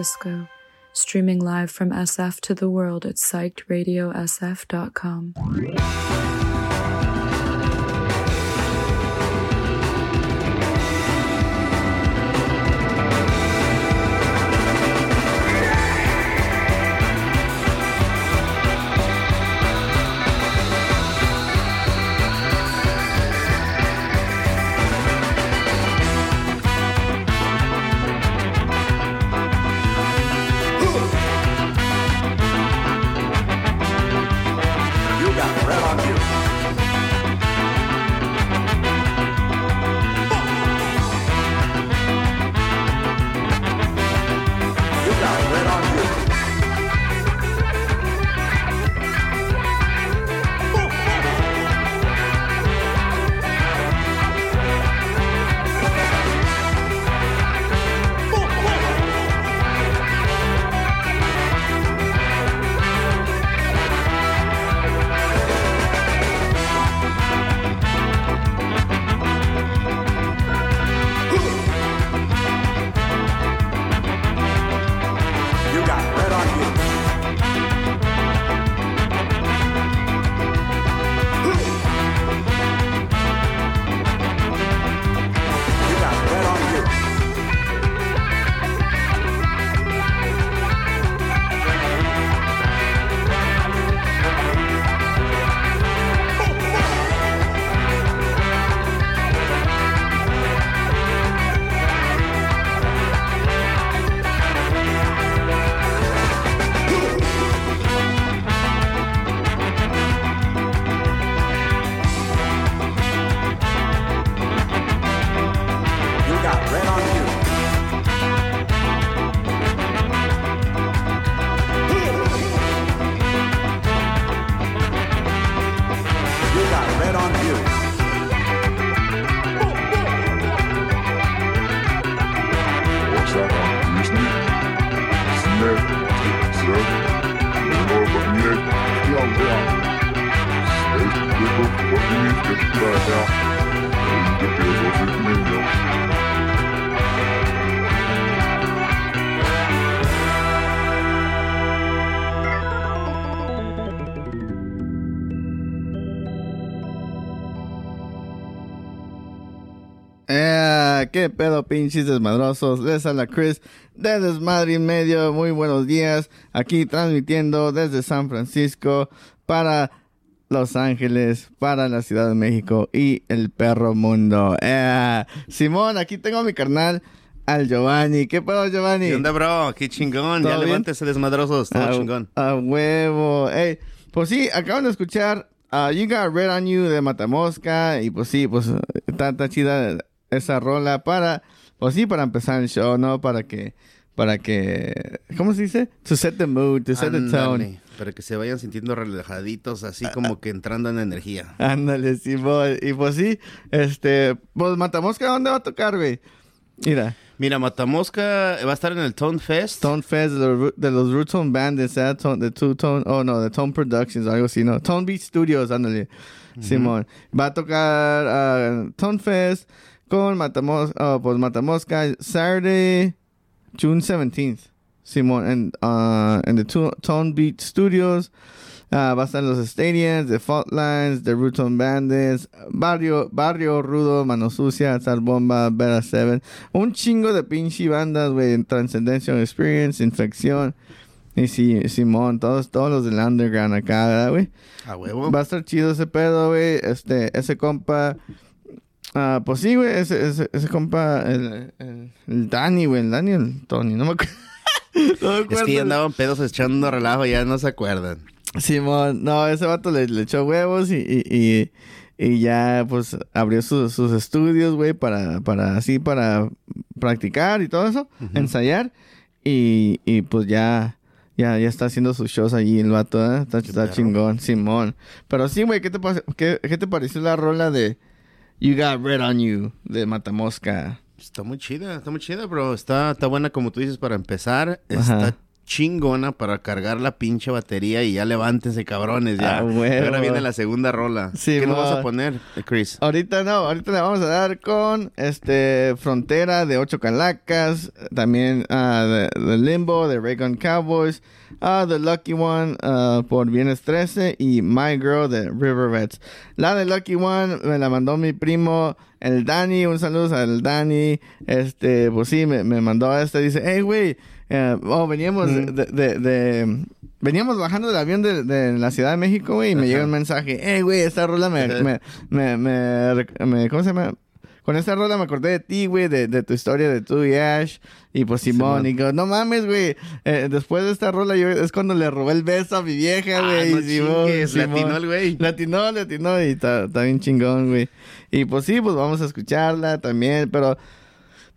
Francisco. Streaming live from SF to the world at psychedradiosf.com. qué pedo, pinches desmadrosos. Les habla Chris de Desmadre y Medio. Muy buenos días. Aquí transmitiendo desde San Francisco para Los Ángeles, para la Ciudad de México y el perro mundo. Eh, Simón, aquí tengo a mi carnal, al Giovanni. ¿Qué pedo, Giovanni? ¿Qué onda, bro? Qué chingón. ¿Todo Ya bien? levántese, desmadrosos. Todo a, chingón. a huevo. Ey, pues sí, acaban de escuchar uh, You Got Red on You de Matamosca. Y pues sí, pues está, está chida esa rola para, pues sí, para empezar el show, ¿no? Para que, para que, ¿cómo se dice? To set the mood, to set the tone. Para que se vayan sintiendo relajaditos, así como que entrando en energía. Ándale, Simón. Y pues sí, este, pues Matamosca, ¿dónde va a tocar, güey? Mira, Mira, Matamosca va a estar en el Tone Fest. Tone Fest de los, de los Root Tone Bandits, ¿eh? Tone, de Two Tone, oh no, de Tone Productions, algo así, ¿no? Tone Beat Studios, ándale, Simón. Va a tocar ah, Tone Fest con Matamosca, oh, pues Matamosca, Saturday, June 17th, Simón, en, ah, en the Tone Beat Studios. Ah, va a estar en los stadiums de Fault Lines, de Ruton Bandits, Barrio, Barrio Rudo, Mano Sucia, Sal Bomba, Beta 7. Un chingo de pinche bandas, güey. Transcendental Experience, Infección. Y sí, Simón, todos, todos los del underground acá, ¿verdad, güey? A huevo. Va a estar chido ese pedo, güey. Este, ese compa. Ah, pues sí, güey. Ese, ese, ese compa, el, el, el Dani, güey. El Dani, el Tony, no me acuerdo. no me Es que ya andaban pedos echando relajo, ya no se acuerdan. Simón, no, ese vato le, le echó huevos y, y, y, y ya pues abrió sus- sus estudios, güey, para, para así, para practicar y todo eso, ensayar. Y, y pues ya, ya, ya está haciendo sus shows allí el vato, ¿eh? Está, chingón, Simón. Pero sí, güey, ¿qué te, qué, qué te pareció la rola de You Got Red on You de Matamosca? Está muy chida, está muy chida, bro. Está, está buena como tú dices para empezar. Ajá. Chingona para cargar la pinche batería y ya levántense, cabrones. Ya. Ah. Ahora viene la segunda rola. Sí, ¿Qué nos vas a poner, Chris? Ahorita no, ahorita le vamos a dar con este Frontera de Ocho Calacas, también ah, de, de Limbo de Raygun Cowboys, ah, The Lucky One ah, por Viernes 13 y My Girl de River Rats. La de Lucky One me la mandó mi primo el Dani, un saludo al Dani, este, pues sí, me, me mandó esta, dice, hey güey, eh, oh, veníamos de, de- de- Veníamos bajando del avión de, de la Ciudad de México, güey, y me llega un mensaje. Hey, güey, esta rola me, me, me, me, ¿Cómo se llama? Con esta rola me acordé de ti, güey, de, de tu historia de tú y Ash. Y pues Simón, y digo, no mames, güey. eh, después de esta rola, yo es cuando le robé el beso a mi vieja, Ah, güey. no y Simón, chingues, le Simón. atinó el güey. Le atinó, le atinó, y está bien chingón, güey. Y pues sí, pues vamos a escucharla también, pero...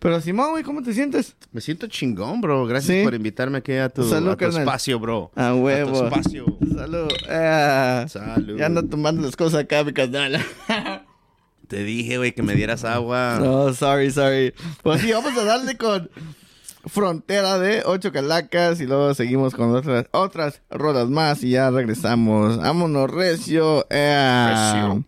Pero Simón, güey, ¿cómo te sientes? Me siento chingón, bro. Gracias Sí. por invitarme aquí a tu, Salud, a tu espacio, bro. A huevo. A tu espacio. Salud. Salud. Ya ando tomando las cosas acá, mi carnal. Te dije, güey, que me dieras agua. No, sorry, sorry. Pues sí, vamos a darle con Frontera de Ocho Calacas y luego seguimos con otras, otras rolas más y ya regresamos. Vámonos, Recio. Eh. Recio.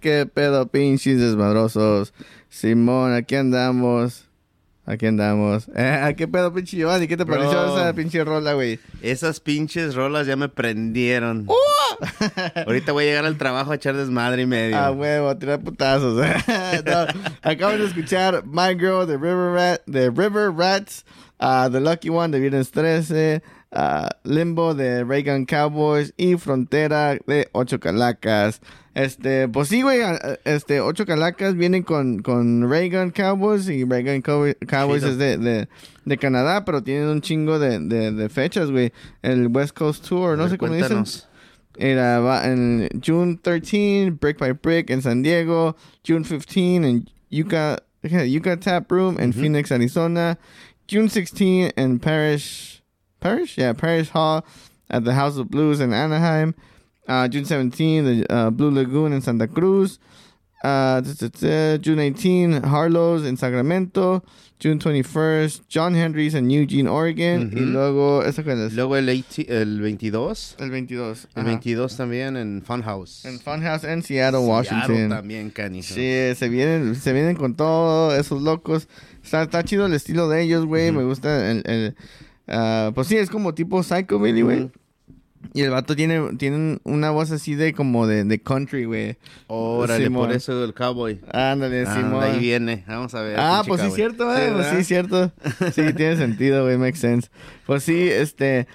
Qué pedo, pinches desmadrosos. Simón, aquí andamos. Aquí andamos. Eh, qué pedo, pinche Giovanni. ¿Qué te Bro. pareció esa pinche rola, güey? Esas pinches rolas ya me prendieron. ¡Uh! Ahorita voy a llegar al trabajo a echar desmadre y medio. Ah, huevo, a tirar putazos. No, acabamos de escuchar My Girl de River, Rat, de River Rats, ah, The Lucky One de Viernes 13, ah, Limbo de Reagan Cowboys y Frontera de Ocho Calacas. Este, pues sí, güey, este, Ocho Calacas vienen con, con Reagan Cowboys y Reagan Cow- Cowboys Chido. es de, de, de Canadá, pero tienen un chingo de, de, de fechas, güey. El West Coast Tour, no sé cómo dicen. Era va en June 13, Brick by Brick en San Diego. June 15 en Yucca, Yucca Tap Room en Phoenix, Arizona. June 16 en Parish, Parish? Yeah, Parish Hall at the House of Blues in Anaheim. Uh, June 17, the uh, Blue Lagoon in Santa Cruz. Uh, June 18, Harlow's in Sacramento. June 21st, John Henry's en Eugene, Oregon. Y luego, ¿eso cuál es? Luego el, 18 el 22. El 22. El ajá. 22 también en Funhouse. En Funhouse en Seattle, Seattle Washington. también, canijo. Sí, se vienen, se vienen con todos esos locos. Está, está chido el estilo de ellos, güey. Me gusta el, el ah, pues sí, es como tipo Psychobilly, güey. Y el vato tiene, tiene una voz así de como de, de country, güey. Órale, Simón. por eso el cowboy. Ándale, Ah, Simón. ahí viene. Vamos a ver. Ah, pues sí, cierto, eh. pues sí, cierto. Sí, tiene sentido, güey, makes sense. Pues sí, este.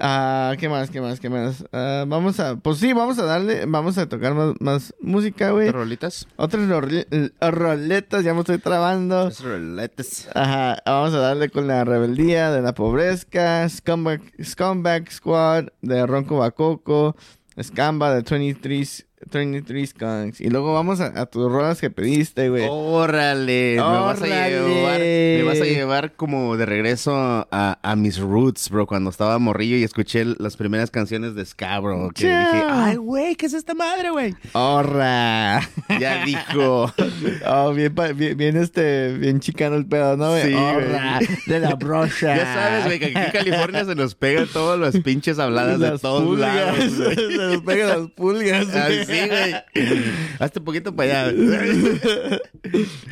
Ah, ¿Qué más? ¿Qué más? ¿Qué más? Ah, vamos a. Pues sí, vamos a darle. Vamos a tocar más, más música, güey. ¿Otras rolitas? Otras role- roletas, ya me estoy trabando. Otras rolitas. Ajá, vamos a darle con la rebeldía de la pobreza, Scumbag, Scumbag Squad de Ronco Bacoco, Scamba de 23 23 Skunks. Y luego vamos a, a tus rolas que pediste, güey. Órale, me vas a llevar, me vas a llevar como de regreso a, a mis roots, bro, cuando estaba morrillo y escuché las primeras canciones de ska, bro, que Yeah. dije, ay, güey, ¿qué es esta madre, güey? ¡Horra! Ya dijo. Oh, bien, bien, bien, este, bien chicano el pedo, ¿no, güey? Sí. De la brocha. Ya sabes, güey, que aquí en California se nos pegan todas las pinches habladas de todos pulgas. lados. Se nos pegan las pulgas. Sí, güey. Hazte un poquito para allá.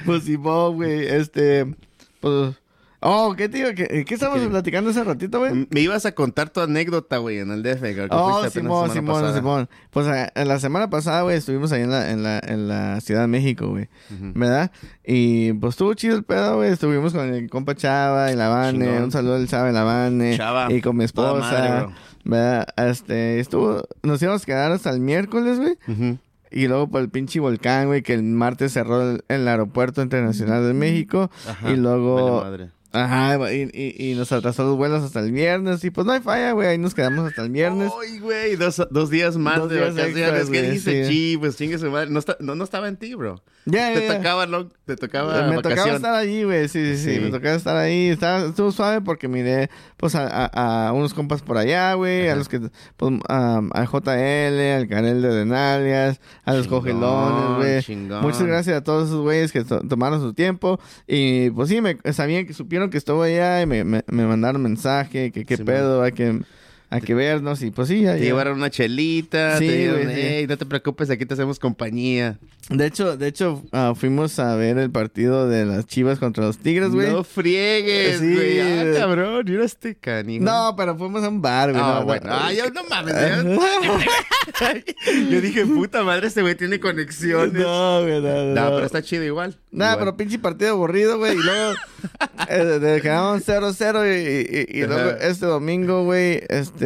Pues Simón, güey, este, pues... Oh, ¿qué tío? ¿Qué, qué estábamos ¿Qué? platicando hace ratito, güey? Me ibas a contar tu anécdota, güey, en el DF. que Oh, Simón, Simón. Simón. Pues eh, en la semana pasada, güey, estuvimos ahí en la, en la, en la Ciudad de México, güey. ¿Verdad? Y pues estuvo chido el pedo, güey. Estuvimos con el compa Chava y la Vane. Un saludo al Chava y la Vane. Chava, Y con mi esposa. madre. ¿Verdad? Este, estuvo... Nos íbamos a quedar hasta el miércoles, güey. Ujú. Y luego por el pinche volcán, güey, que el martes cerró el, el aeropuerto internacional de México. Ajá, Y luego... Ajá, y, y, y nos atrasó los vuelos hasta el viernes. Y pues no hay falla, güey. Ahí nos quedamos hasta el viernes. Ay, güey, dos, dos días más Dos de días vacaciones. extras, ¿Qué güey, dice sí. Pues chingue su madre. No, está- no, no estaba en ti, bro. Ya, Te ya, ya. tocaba, lo- te tocaba me tocaba estar allí, güey. Sí, sí, sí, Sí. Me tocaba estar ahí. Estaba, estuvo suave porque miré, pues, a, a- a unos compas por allá, güey. A los que, pues, a, a JL, al Canel de Denalias, a los Chingón, cogelones, güey. Muchas gracias a todos esos güeyes que to- tomaron su tiempo. Y, pues, sí, me sabían que supieron que estuvo allá y me, me, me mandaron mensaje que qué Sí, pedo, hay que, hay que vernos. Y, pues, sí, ya. Te ya. llevaron una chelita, Sí, te dijeron, güey, sí. hey, no te preocupes, aquí te hacemos compañía. De hecho, de hecho, ah, fuimos a ver el partido de las Chivas contra los Tigres, güey. No friegues, Sí. güey. Ah, cabrón, mira este canijo. No, pero fuimos a un bar, güey. Ah, no, bueno. no. Ah, yo no mames. Yo, yo dije, puta madre, este güey tiene conexiones. No, güey, no, no, No, no. pero está chido igual. Nah, Igual. pero pinche partido aburrido, güey. Y luego eh, de- quedamos 0-0 y, y- y luego este domingo, güey, este,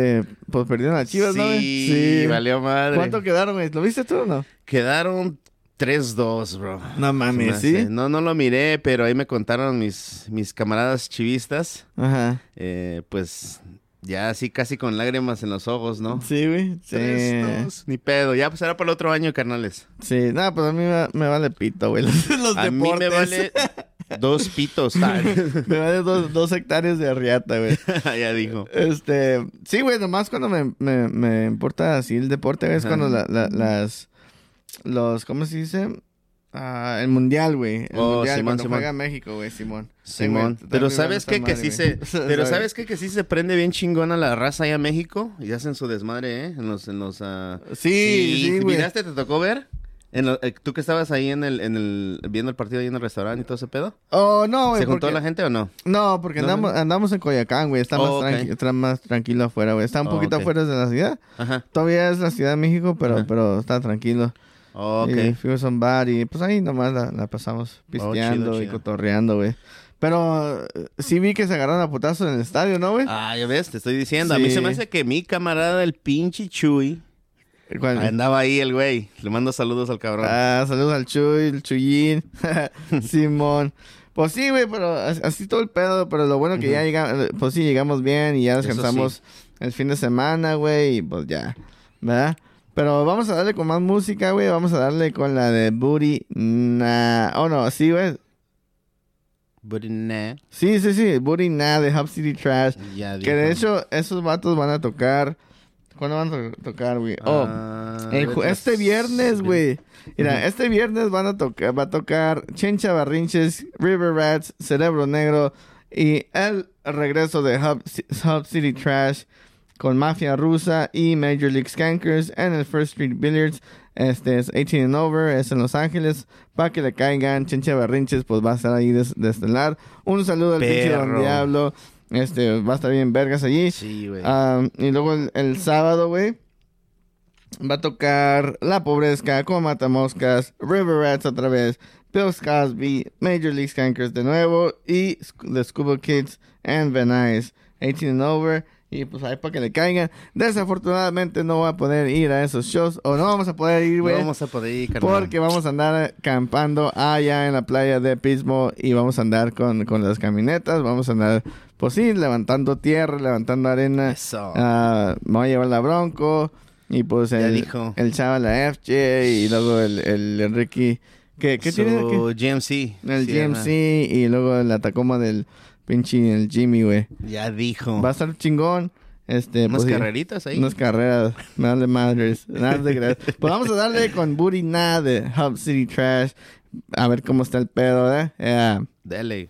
pues perdieron las chivas, ¿no? Sí, valió madre. ¿Cuánto quedaron, güey? ¿Lo viste tú o no? Quedaron 3-2, bro. No mames. ¿sí? No, no lo miré, pero ahí me contaron mis, mis camaradas chivistas. Ajá. eh, pues ya así casi con lágrimas en los ojos, ¿no? Sí, güey. Sí. 3-2. Ni pedo. Ya pues será para el otro año, carnales. Sí, nada, pues a mí me, me vale pito, güey. Los, los A mí me vale dos pitos. Ah, me vale dos, dos hectáreas de arriata, güey. ya dijo. Este, sí, güey, nomás cuando me, me, me importa así el deporte, güey, es cuando la- la- las, los, ¿cómo se dice? Ah, el mundial, güey. El Oh, mundial, Simón, cuando Simón. juega México, güey, Simón. Simón. pero sabes qué? que sí se, pero ¿Sabes? qué? que sí se prende bien chingona la raza allá en México y hacen su desmadre, ¿eh? En los, en los, ah, Sí, sí. ¿Miraste? ¿Te tocó ver? En lo- eh, ¿Tú que estabas ahí en el, en el, viendo el partido ahí en el restaurante y todo ese pedo? Oh, no, güey. ¿Se juntó porque- la gente o no? No, porque No, andamos, no. andamos en Coyacán, güey. Está, más Oh, ok. tranqui- está más tranquilo afuera, güey. Está un Oh, poquito ok. afuera de la ciudad. Ajá. Todavía es la Ciudad de México, pero, Ajá. pero está tranquilo. Oh, Y ok. fuimos a un bar y pues ahí nomás la, la pasamos pisteando chido, y chido. cotorreando, güey. Pero eh, sí vi que se agarraron a putazos en el estadio, ¿no, güey? Ah, ya ves, te estoy diciendo. A mí Sí. se me hace que mi camarada, el pinche Chuy, Andaba ahí el güey. Le mando saludos al cabrón. Ah, saludos al Chuy, el Chuyín, Simón. Pues sí, güey, pero as- así todo el pedo, pero lo bueno que ya llegamos, pues sí, llegamos bien y ya descansamos el fin de semana, güey, y pues ya, ¿verdad? Pero vamos a darle con más música, güey, vamos a darle con la de Booty Nah. Oh, no, sí, güey. But nah, Sí, sí, sí, Booty Nah de Hub City Trash. ya Que de hecho, esos vatos van a tocar. ¿Cuándo van a to- tocar, güey? Oh, Ah, el este viernes, güey. Mira, este viernes van a tocar, va a tocar Chencha Barrinches, River Rats, Cerebro Negro y el regreso de Hub, Hub City Trash con Mafia Rusa y Major League Skankers en el First Street Billiards. Este es 18 and over, es en Los Ángeles. Para que le caigan, Chencha Barrinches, pues va a estar ahí de, de estelar. Un saludo al pinche Don. Diablo. Este, va a estar bien vergas allí. Sí, güey. Ah, y luego el, el sábado, güey, va a tocar La Pobrezca con Matamoscas, River Rats otra vez, Bill Cosby, Major League Skankers de nuevo y The Scuba Kids and Van Nuys, 18 and over. Y pues ahí para que le caigan. Desafortunadamente no voy a poder ir a esos shows. O no vamos a poder ir, no güey. vamos a poder ir, carnal. Porque vamos a andar acampando allá en la playa de Pismo y vamos a andar con, con las camionetas, vamos a andar, pues sí, levantando tierra, levantando arena. Eso. Ah, me voy a llevar la bronco, Y pues el, dijo. el Chava la FJ y luego el, el Enrique. ¿Qué, qué Su tiene? GMC. El Sí, GMC y luego la Tacoma del pinche el Jimmy, güey. Ya dijo. Va a estar chingón. Este, Unas pues, carreritas ahí. Unas carreras. Me vale madres. Nada de gracias. Pues vamos a darle con Booty nada de Hub City Trash. A ver cómo está el pedo, ¿eh? Yeah. Dele.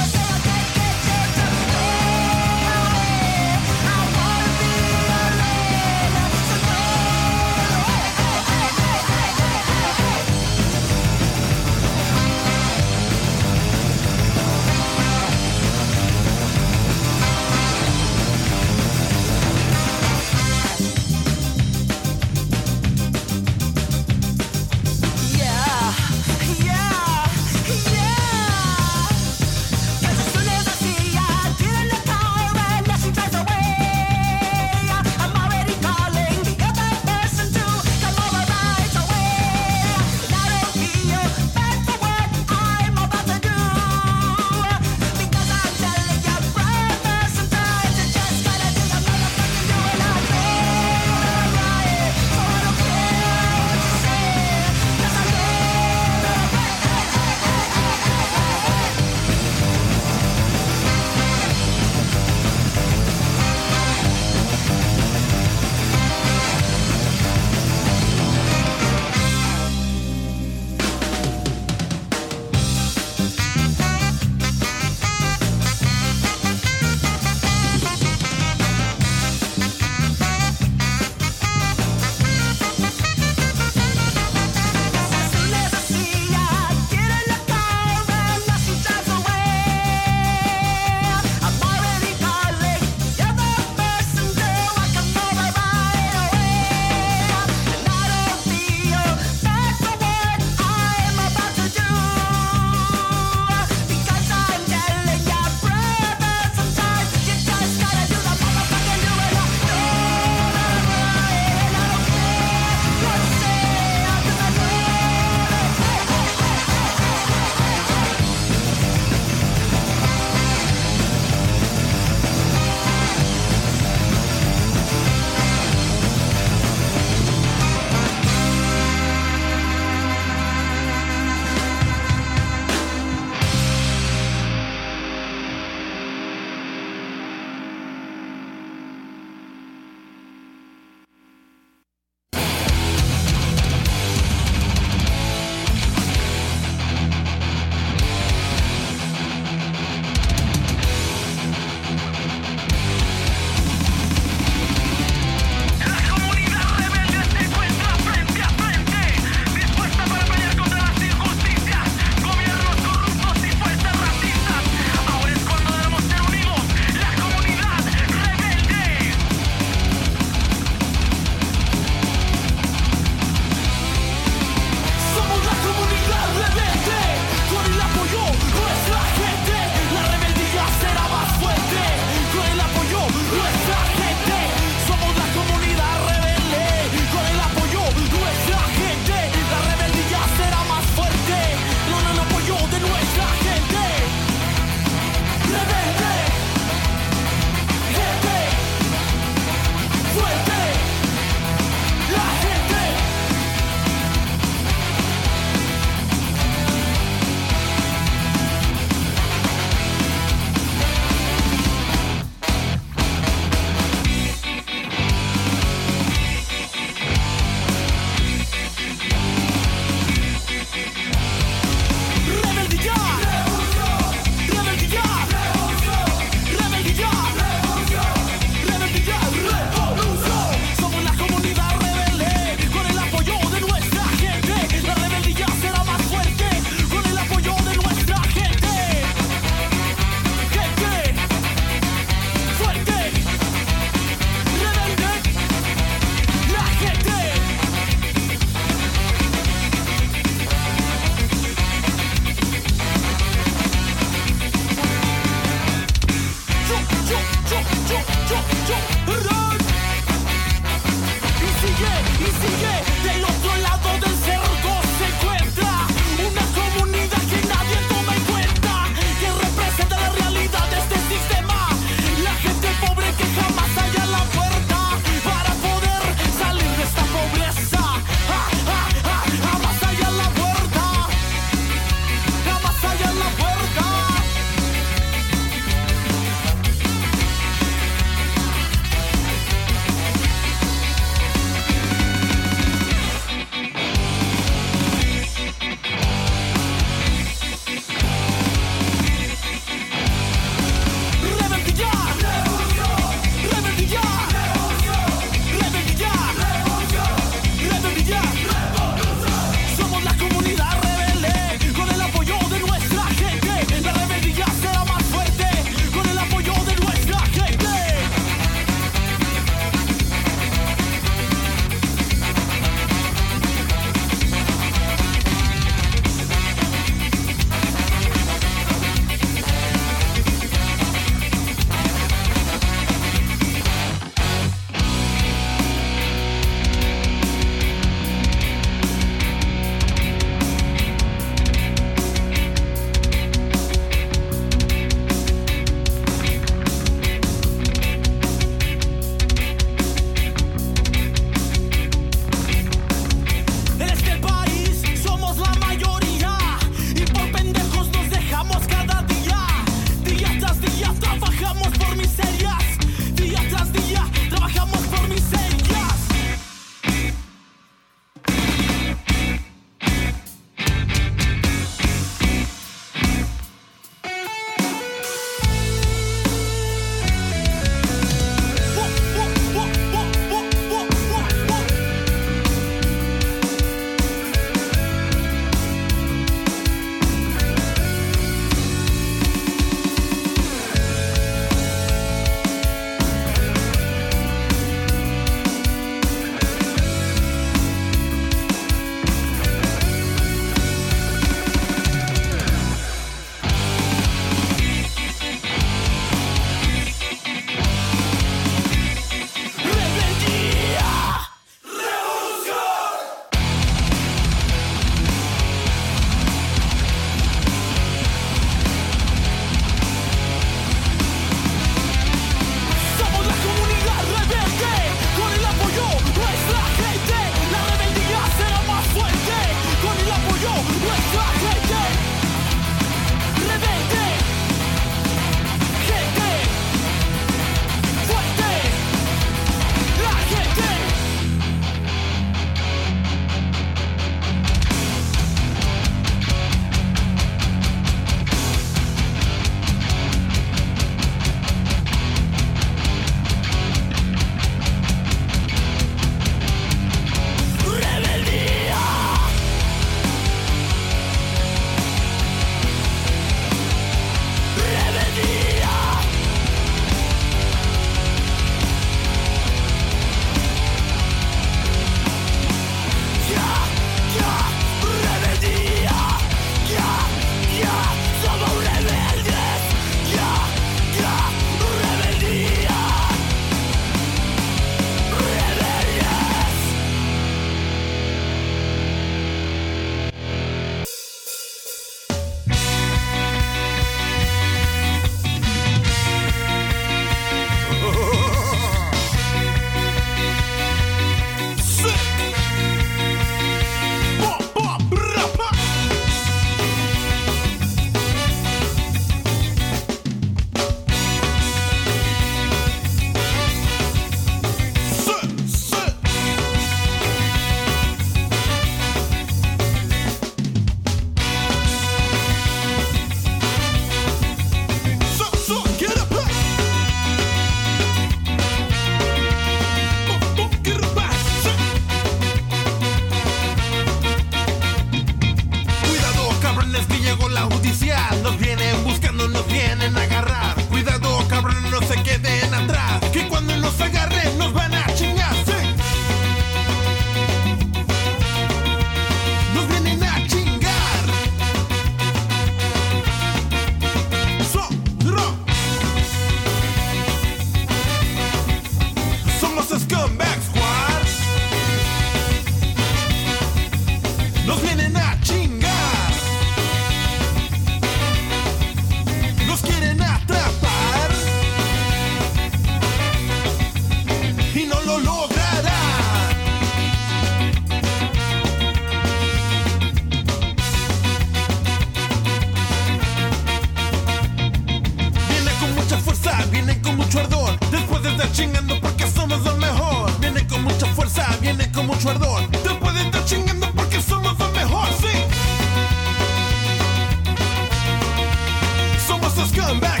Scumbag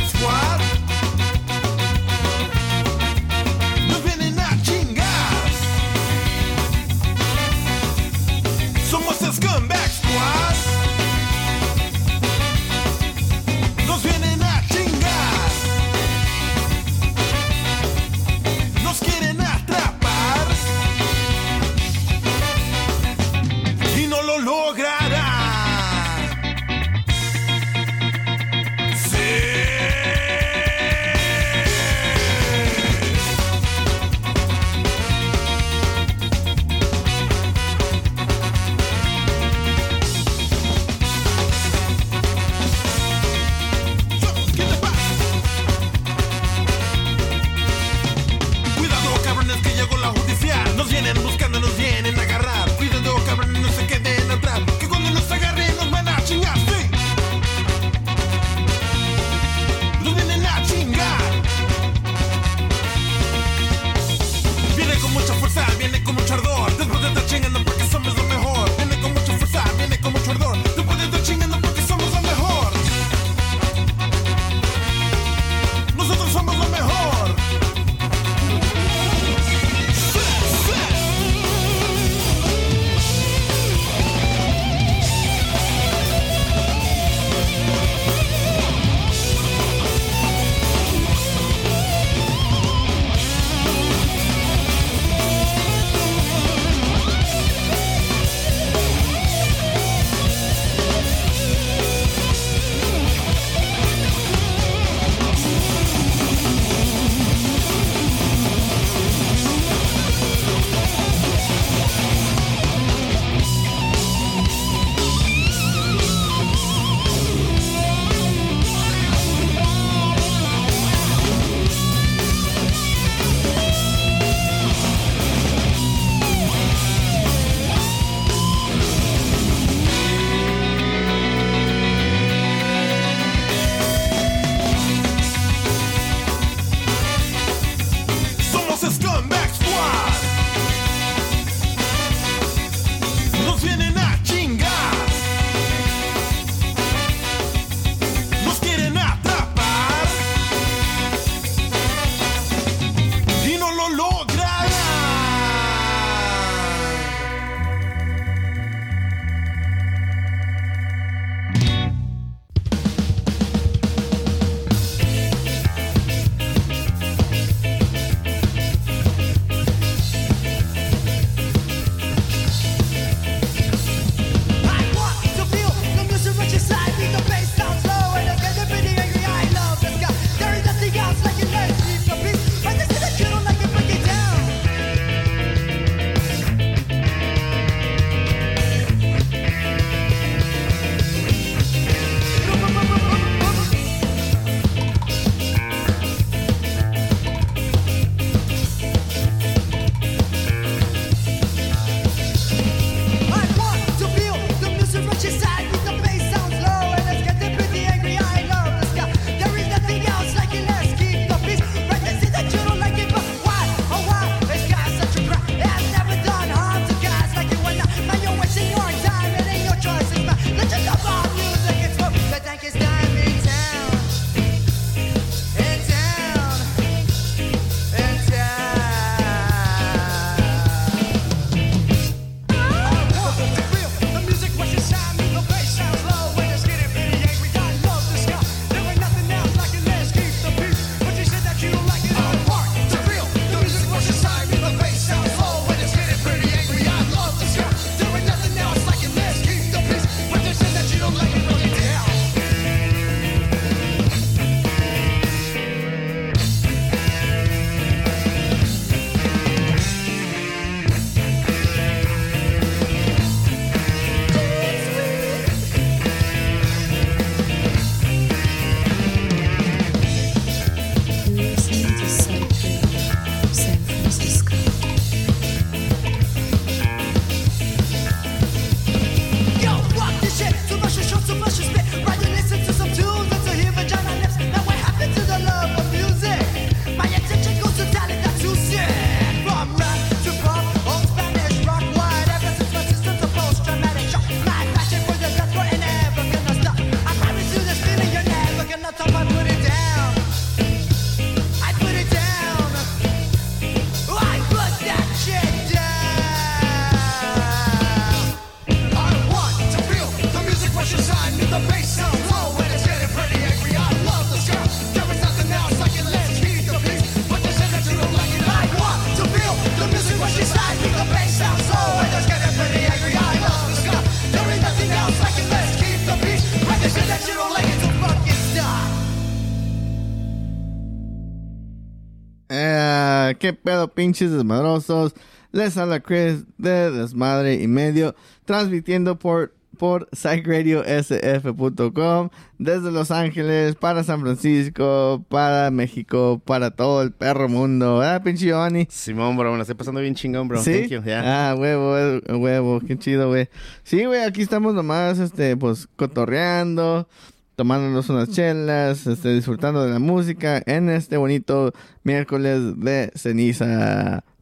¿Qué pedo, pinches desmadrosos? Les habla Chris de Desmadre y Medio, transmitiendo por, por psychradiosf.com desde Los Ángeles, para San Francisco, para México, para todo el perro mundo. ¿Verdad, pinche Giovanni? Simón, bro, me la estoy pasando bien chingón, bro. ¿Sí? Thank you. Ah, huevo, huevo, qué chido, güey. Sí, güey, aquí estamos nomás, este, pues, cotorreando, tomándonos unas chelas, este, disfrutando de la música en este bonito miércoles de ceniza.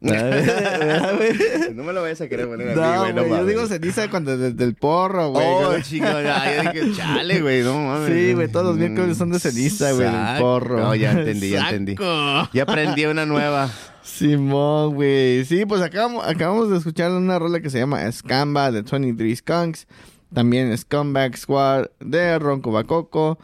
No me lo vayas a querer poner a mí, güey. No, yo digo ceniza cuando desde el porro, güey. Oh, ya, yo dije, chale, güey, no mames. Sí, güey, todos los miércoles son de ceniza, güey, del porro. No, ya entendí, ya entendí. Ya aprendí una nueva. Simón, güey. Sí, pues acabamos, acabamos de escuchar una rola que se llama Scamba de 23 Skunks. También Scumbag Squad de Ronco Bacoco.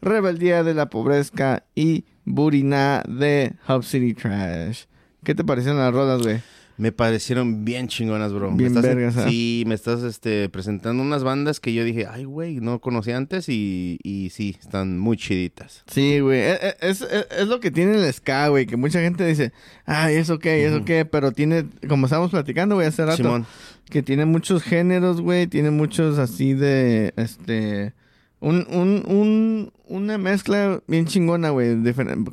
Rebeldía de la Pobrezca y Burina de Hub City Trash. ¿Qué te parecieron las rolas, güey? Me parecieron bien chingonas, bro. Me Bien estás- vergas, ¿ah? Sí, me estás este, presentando unas bandas que yo dije, ay, güey, no conocía antes y, y sí, están muy chiditas. Sí, güey. e- e- Es, es- es lo que tiene el ska, güey. Que mucha gente dice, ay, eso qué, eso qué. Pero tiene, como estábamos platicando, güey, hace rato. Simón. Que tiene muchos géneros, güey, tiene muchos así de, este, un, un, un, una mezcla bien chingona, güey,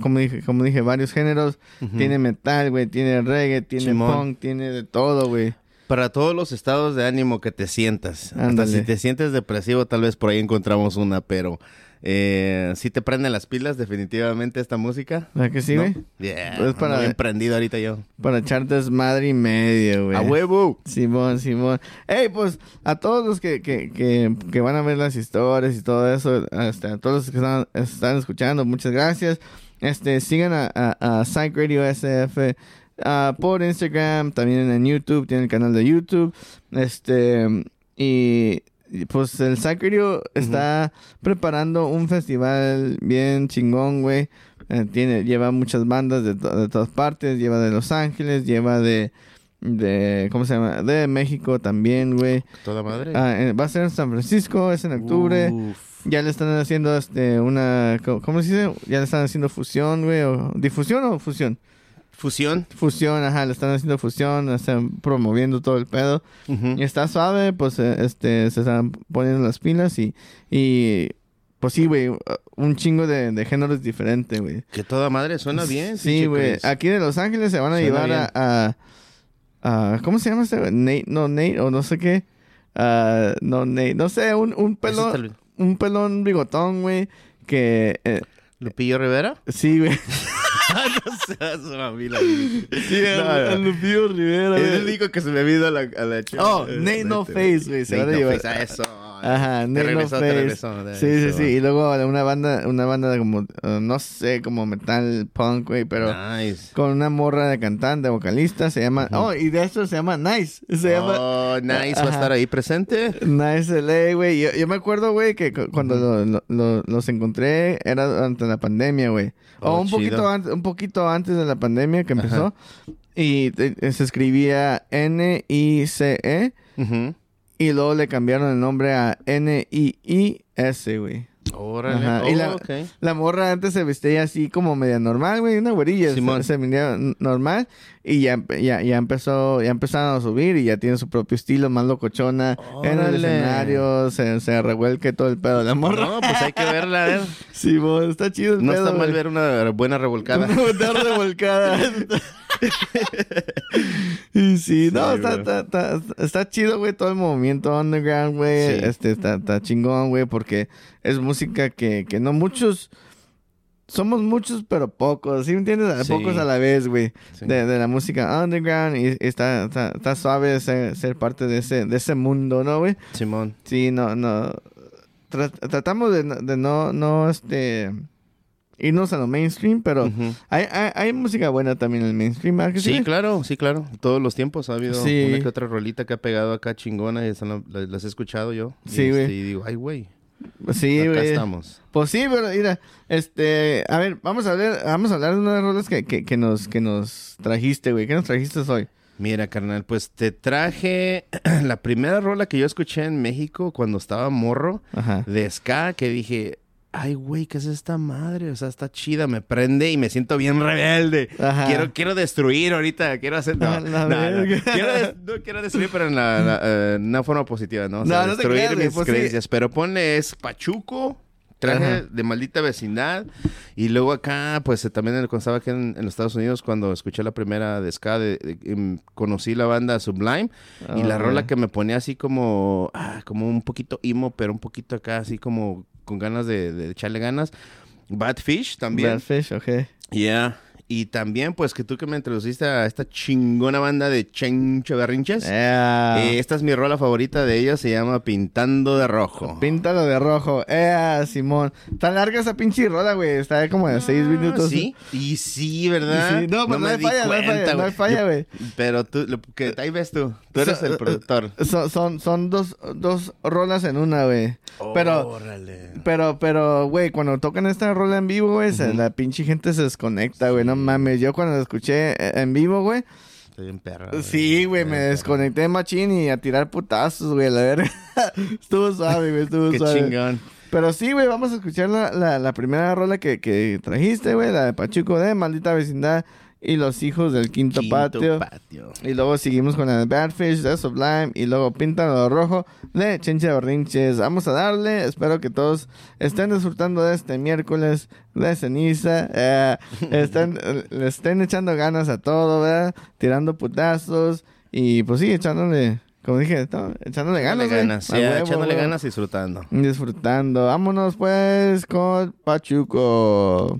como dije, como dije, varios géneros, tiene metal, güey, tiene reggae, tiene punk, tiene de todo, güey. Para todos los estados de ánimo que te sientas. Hasta si te sientes depresivo, tal vez por ahí encontramos una, pero eh, si te prenden las pilas definitivamente esta música. ¿Verdad que sí, ¿No? güey? Yeah, Pues para- ando bien prendido ahorita yo. Para echar desmadre y medio, güey. ¡A huevo! Simón, Simón. Ey, pues a todos los que, que, que, que van a ver las historias y todo eso, este, a todos los que están, están escuchando, muchas gracias. Este, sigan a, a, a Psych Radio SF ah, por Instagram, también en YouTube, tiene el canal de YouTube. Este, y, pues el Psych Radio está preparando un festival bien chingón, güey. Eh, tiene, lleva muchas bandas de, to- de todas partes, lleva de Los Ángeles, lleva de, de, ¿cómo se llama? De México también, güey. Toda madre. Ah, eh, va a ser en San Francisco, es en octubre. Uf. Ya le están haciendo este una ¿cómo, cómo se dice? Ya le están haciendo fusión, güey, o difusión o fusión. Fusión. Fusión, ajá, le están haciendo fusión, están promoviendo todo el pedo. Y está suave, pues eh, este se están poniendo las pilas y y pues sí, güey, un chingo de, de géneros diferentes, güey. Que toda madre suena bien. Sí, güey. Aquí de Los Ángeles se van a Suena llevar a, a, a- ¿Cómo se llama este? güey? Nate, no, Nate, o no sé qué. Ah, no, Nate, no sé, un, un pelón, un pelón bigotón, güey, que... eh, ¿Lupillo Rivera? sí, güey. no seas mamila. Sí, el, el Lupillo Rivera, Es el único que se me vino a la, a la chica. Oh, Eh, Nate No Face, güey, se van a No llevar- Face, ah, eso. Ajá, Te Nate No regresó, Face. regresó, te Sí, sí, regresó. sí. Y luego una banda, una banda como, uh, no sé, como metal punk, güey, pero... Nice. Con una morra de cantante, vocalista, se llama... Oh, y de hecho se llama Nice. Se llama... Oh, nice. Va a estar ahí presente. Nice LA, güey. Yo, yo me acuerdo, güey, que cu- cuando lo- lo- lo- los encontré era durante la pandemia, güey. O Oh, un chido. poquito, antes, un poquito antes de la pandemia que empezó. Y eh, se escribía N-I-C-E. Y luego le cambiaron el nombre a N-I-I-S, güey. Órale. Ajá, Oh, y la, ok. la morra antes se vestía así como media normal, güey, una güerilla. Simón. Se, n- normal y ya, ya, ya empezó, ya empezaron a subir y ya tiene su propio estilo, más locochona. En el escenario se, se revuelque todo el pedo de la morra. No, pues hay que verla, a ver. Bo, está chido el No pedo, está mal güey. ver una buena revolcada. Una buena revolcada. y sí, no, Sí, está, está, está, está chido, güey, todo el movimiento underground, güey. Sí. Este, está, está chingón, güey, porque es música que, que no muchos... Somos muchos, pero pocos, ¿sí me entiendes? Sí. Pocos a la vez, güey. Sí. De, de la música underground y, y está, está, está suave ser, ser parte de ese, de ese mundo, ¿no, güey? Simón. Sí, no, no. Tra- tratamos de, de no, no, este, irnos a lo mainstream, pero hay, hay, hay música buena también en el mainstream, ¿verdad que Sí, sí? claro, sí, claro. Todos los tiempos ha habido Sí. una que otra rolita que ha pegado acá chingona y están- las, las he escuchado yo. Sí, güey. este, y digo, ay, güey, Sí, acá estamos. Pues sí, pero mira, este, a ver, vamos a hablar, vamos a hablar de unas rolas que, que, que nos, que nos trajiste, güey. ¿Qué nos trajiste hoy? Mira, carnal, pues te traje la primera rola que yo escuché en México cuando estaba morro Ajá. de ska que dije, ay, güey, ¿qué es esta madre? O sea, está chida, me prende y me siento bien rebelde. Ajá. Quiero, quiero destruir ahorita, quiero hacer... No, no, no. Quiero des- no quiero destruir, pero en la, eh, una forma positiva, ¿no? O sea, No, no te destruir creas, mis pues sí. creencias. Pero ponle, es Pachuco, traje Ajá. de maldita vecindad. Y luego acá, pues eh, también cuando estaba aquí en, en los Estados Unidos, cuando escuché la primera de Ska, de- de- conocí la banda Sublime. y la Ah, rola que me ponía así como, ah, como un poquito emo, pero un poquito acá, así como con ganas de, de echarle ganas. Bad Fish también. Bad Fish, ok. Yeah. Y también, pues, que tú que me introduciste a esta chingona banda de Chencho Berrinches. Yeah. Eh, esta es mi rola favorita de ellos, se llama Pintando de Rojo. Píntalo de rojo. Eh, Simón. Tan larga esa pinche rola, güey. Está como de seis minutos. Ah, Sí, y sí, ¿verdad? Y sí, no, pues no me hay falla, no hay cuenta, falla, no hay falla, güey. Pero tú, lo que ahí ves tú, tú eres So- el productor. Son, son, son dos, dos rolas en una, güey. Pero, Órale. pero, pero, güey, cuando tocan esta rola en vivo, güey, la pinche gente se desconecta, güey. No mames. Yo cuando la escuché eh, en vivo, güey. Estoy bien perra. Sí, güey, me desconecté machín y a tirar putazos, güey, la verga. estuvo suave, güey, estuvo Qué suave. chingón. Pero sí, güey, vamos a escuchar la, la, la primera rola que, que trajiste, güey, la de Pachuco de Maldita Vecindad y Los Hijos del Quinto, Quinto Patio. patio. Y luego seguimos con de Badfish de Sublime y luego Píntalo de Rojo de Chencha Berrinches. Vamos a darle, espero que todos estén disfrutando de este miércoles de ceniza, eh, estén, le estén echando ganas a todo, ¿verdad? Tirando putazos y pues sí, echándole, como dije, no, echándole ganas, Echándole ganas, ya, huevo, echándole huevo. ganas y disfrutando. Disfrutando. Vámonos pues con Pachuco.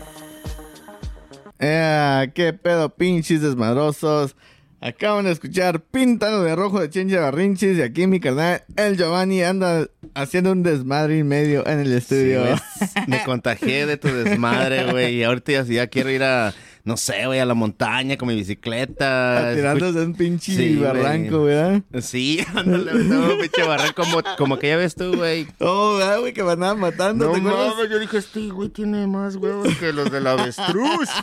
Eh, qué pedo, pinches desmadrosos. Acaban de escuchar Píntalo de Rojo de Chencha Barrinchis y aquí mi carnal, el Giovanni, anda haciendo un desmadre y medio en el estudio. me contagié de tu desmadre, güey. Y ahorita ya, ya quiero ir a, no sé, güey, a la montaña con mi bicicleta. Tirándose un pinche Sí, güey. barranco, ¿verdad? Sí, ándale, no, pinche barranco como, como que ya ves tú, güey. Oh, ¿verdad, güey? Que me andaban matando, No mames, yo dije, este güey tiene más huevos que los del avestruz.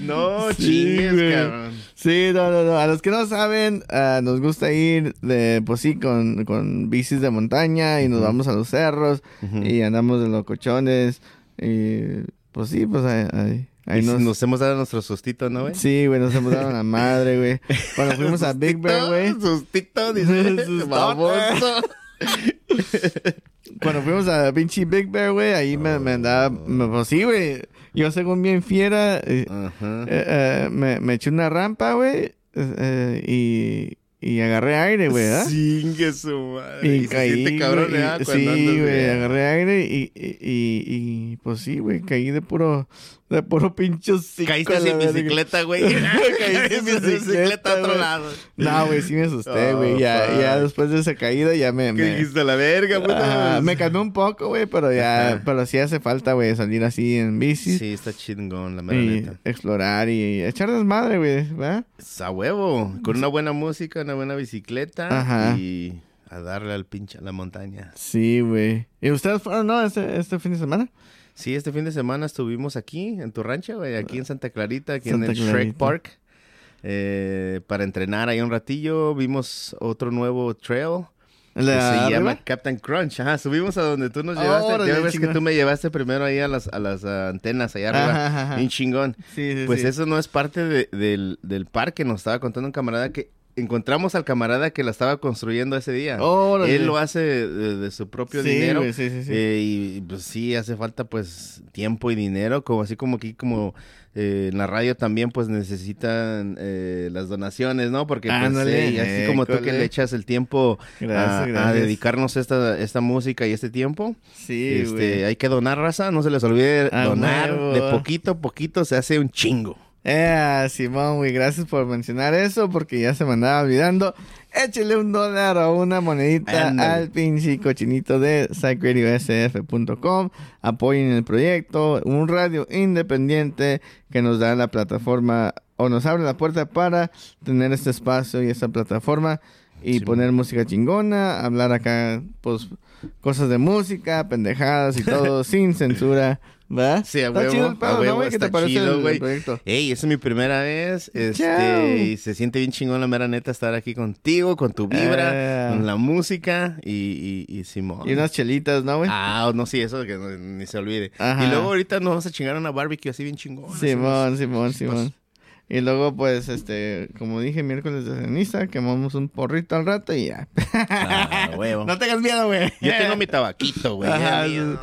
No, Sí, chingues, güey. cabrón. Sí, no, no, no. A los que no saben, ah, nos gusta ir de, pues sí, con, con bicis de montaña y nos vamos a los cerros y andamos de locochones y pues sí, pues ahí, ahí, ahí nos... nos... hemos dado nuestro sustito, ¿no, güey? Sí, güey, nos hemos dado la madre, güey. Cuando fuimos a Big Bear, güey. Sustito, dice. Baboso. Cuando fuimos a pinche Big Bear, güey, ahí me, me andaba, me, pues sí, güey. Yo según bien fiera, eh, eh, eh, me, me eché una rampa, güey, y, y agarré aire, güey, ¿verdad? Chingue su madre. Y, se caí, siente cabrón, güey, y- Cuando sí, andas güey, agarré aire y, y, y, y, pues sí, güey, caí de puro, de puro pinche hocico Caíste sin bicicleta, güey. Caí sin bicicleta, a otro güey. lado. No, güey, sí me asusté, Oh, güey, ya, fuck. ya después de esa caída ya me... ¿Qué me... dijiste a la verga, puta? Ah, me calmé un poco, güey, pero ya, pero sí hace falta, güey, salir así en bici Sí, está chingón, la mera y neta. explorar y echar desmadre, güey, ¿verdad? Es a huevo. Con una buena música, una buena bicicleta. Ajá. Y a darle al pinche a la montaña. Sí, güey. ¿Y ustedes fueron, no, este, este fin de semana? Sí, este fin de semana estuvimos aquí, en tu rancho, güey, aquí en Santa Clarita, aquí Santa en el Shrek Clarita. Park. eh, para entrenar ahí un ratillo. Vimos otro nuevo trail. Que ¿La se arriba? llama Captain Crunch. Ajá, subimos a donde tú nos llevaste. Órale, ya ves que tú me llevaste primero ahí a las, a las antenas allá arriba. Ajá, ajá. Bien chingón. Sí, sí, Pues sí. eso no es parte de- del, del parque. Nos estaba contando un camarada que encontramos al camarada que la estaba construyendo ese día. Órale. Él lo hace de, de su propio Sí, dinero. güey, sí, sí, sí. Eh, y pues sí, hace falta pues tiempo y dinero, como así como aquí como eh, en la radio también pues necesitan eh, las donaciones, ¿no? Porque pues, Ándale, eh, y así como tú que le echas el tiempo Gracias, a, a gracias. dedicarnos a esta, esta música y este tiempo, Sí, este, güey. hay que donar raza, no se les olvide donar, de poquito a poquito se hace un chingo. Eh, Simón, güey, gracias por mencionar eso porque ya se me andaba olvidando. Échele un dólar o una monedita al pinche cochinito de psychradiosf.com. Apoyen el proyecto, un radio independiente que nos da la plataforma o nos abre la puerta para tener este espacio y esta plataforma y poner música chingona, hablar acá, pues, cosas de música, pendejadas y todo, sin censura, ¿verdad? Sí, a Está huevo, chido el a pedo, ¿no, güey? ¿Qué te está chido, el- güey. Ey, esa es mi primera vez. Chao. Este, y se siente bien chingón la mera neta estar aquí contigo, con tu vibra, Eh. con la música y, y, y Simón. Y unas chelitas, ¿no, güey? Ah, no, sí, eso que no- ni se olvide. Ajá. Y luego ahorita nos vamos a chingar una barbecue así bien chingón. Simón, Simón, Simón. Y luego, pues, este, como dije, miércoles de ceniza, quemamos un porrito al rato y ya. Ah, huevo. no tengas miedo, güey. Yo tengo mi tabaquito, güey. Ajá, ya, miedo.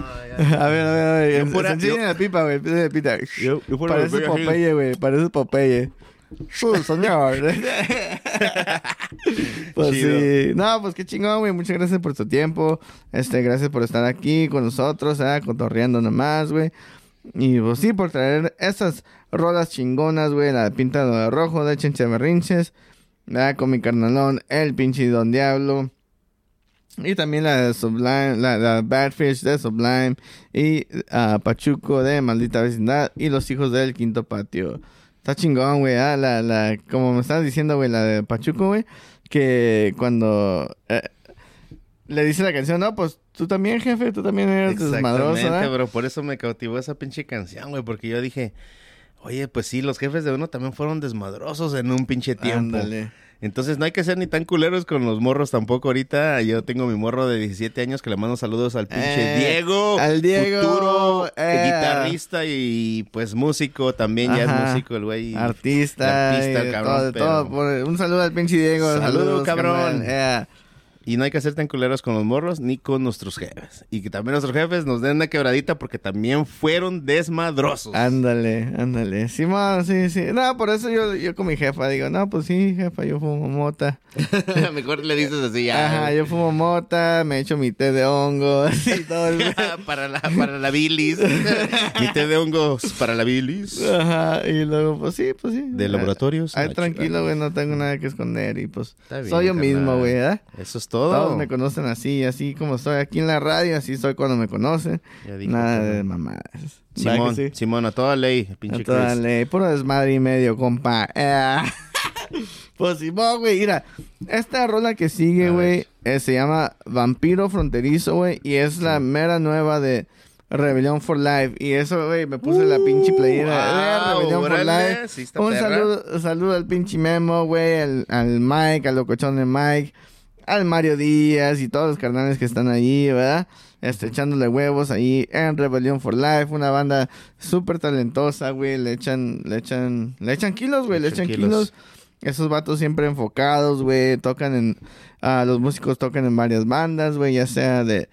A ver, a ver, a ver. Yo yo- la pipa, güey. Yo- yo fuera Parece Popeye, güey. Parece Popeye. Señor. pues Chido. sí. No, pues qué chingón, güey. Muchas gracias por tu tiempo. Este, gracias por estar aquí con nosotros, ¿eh? Cotorreando nomás, güey. Y pues sí, por traer esas rolas chingonas, güey. La pinta de rojo de Chenche Berrinches. ¿verdad? Con mi carnalón, el pinche Don Diablo. Y también la de Sublime, la, la Badfish de Sublime. Y ah, Pachuco de Maldita Vecindad. Y los hijos del quinto patio. Está chingón, güey. ah, la, la, como me estabas diciendo, güey, la de Pachuco, güey. Que cuando eh, le dice la canción, no, pues tú también, jefe, tú también eres desmadroso, Exactamente, ¿verdad? bro. Por eso me cautivó esa pinche canción, güey. Porque yo dije, oye, pues sí, los jefes de uno también fueron desmadrosos en un pinche tiempo. Ándale. Entonces no hay que ser ni tan culeros con los morros tampoco ahorita. Yo tengo mi morro de 17 años que le mando saludos al pinche Eh, Diego. al Diego, Futuro eh. guitarrista y pues músico también. Ya es músico el güey. Artista, Artista, y cabrón, todo, pero- todo. Por- un saludo al pinche Diego. Saludo, saludos, cabrón. carnal. Eh, Y no hay que ser tan culeros con los morros ni con nuestros jefes. Y que también nuestros jefes nos den una quebradita porque también fueron desmadrosos. ándale, ándale. Simón, sí, sí. No, por eso yo, yo con mi jefa digo, no, pues sí, jefa, yo fumo mota. Mejor le dices así ya. Ajá, yo fumo mota, me echo mi té de hongos y todo el... para, la, para la bilis. Mi té de hongos para la bilis. Ajá, y luego, pues sí, pues sí. De laboratorios. Ay, Ah, tranquilo, güey, no tengo nada que esconder y pues Está bien, soy yo carnal. mismo, güey, ¿verdad? Eso es todo. Todos me conocen así, así como soy aquí en la radio, así soy cuando me conocen. Ya Nada de mamadas. ¿Verdad Simón, sí? Simón, a toda ley, pinche A toda Chris. ley, puro desmadre y medio, compa. Eh, pues Simón, güey, mira, esta rola que sigue, güey, eh, se llama Vampiro Fronterizo, güey, y es la mera nueva de Rebelión for Life. Y eso, güey, me puse la pinche playera wow, Rebelión for Life. sí Un perra. saludo, saludo al pinche Memo, güey, al, al Mike, al locochón de Mike, al Mario Díaz y todos los carnales que están ahí, ¿verdad? Este, echándole huevos ahí en Rebellion for Life, una banda súper talentosa, güey, le echan, le echan, le echan kilos, güey, le echan kilos. Esos vatos siempre enfocados, güey, tocan en, ah, los músicos tocan en varias bandas, güey, ya sea de,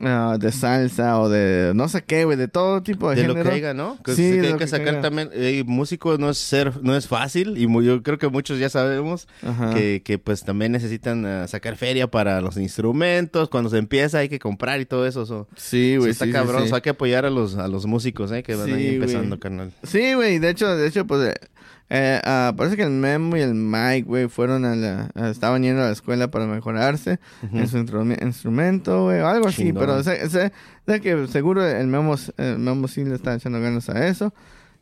ah, de salsa o de no sé qué, güey, de todo tipo de, De lo género. que haya, ¿no? Que, Sí, sí, de que lo sacar también. eh, músico no es ser, no es fácil. Y yo creo que muchos ya sabemos que, que, pues también necesitan ah, sacar feria para los instrumentos. Cuando se empieza hay que comprar y todo eso. so- Sí, so güey, está sí, cabrón. sí. so hay que apoyar a los, a los músicos, ¿eh? Que van ahí empezando, carnal. Sí, güey, de hecho, de hecho, pues, eh, ah, parece que el Memo y el Mike, güey, fueron a la, a- estaban yendo a la escuela para mejorarse en su instru- instrumento, güey, o algo así, pero sé, sé- sé que seguro el Memo, el Memo sí le está echando ganas a eso.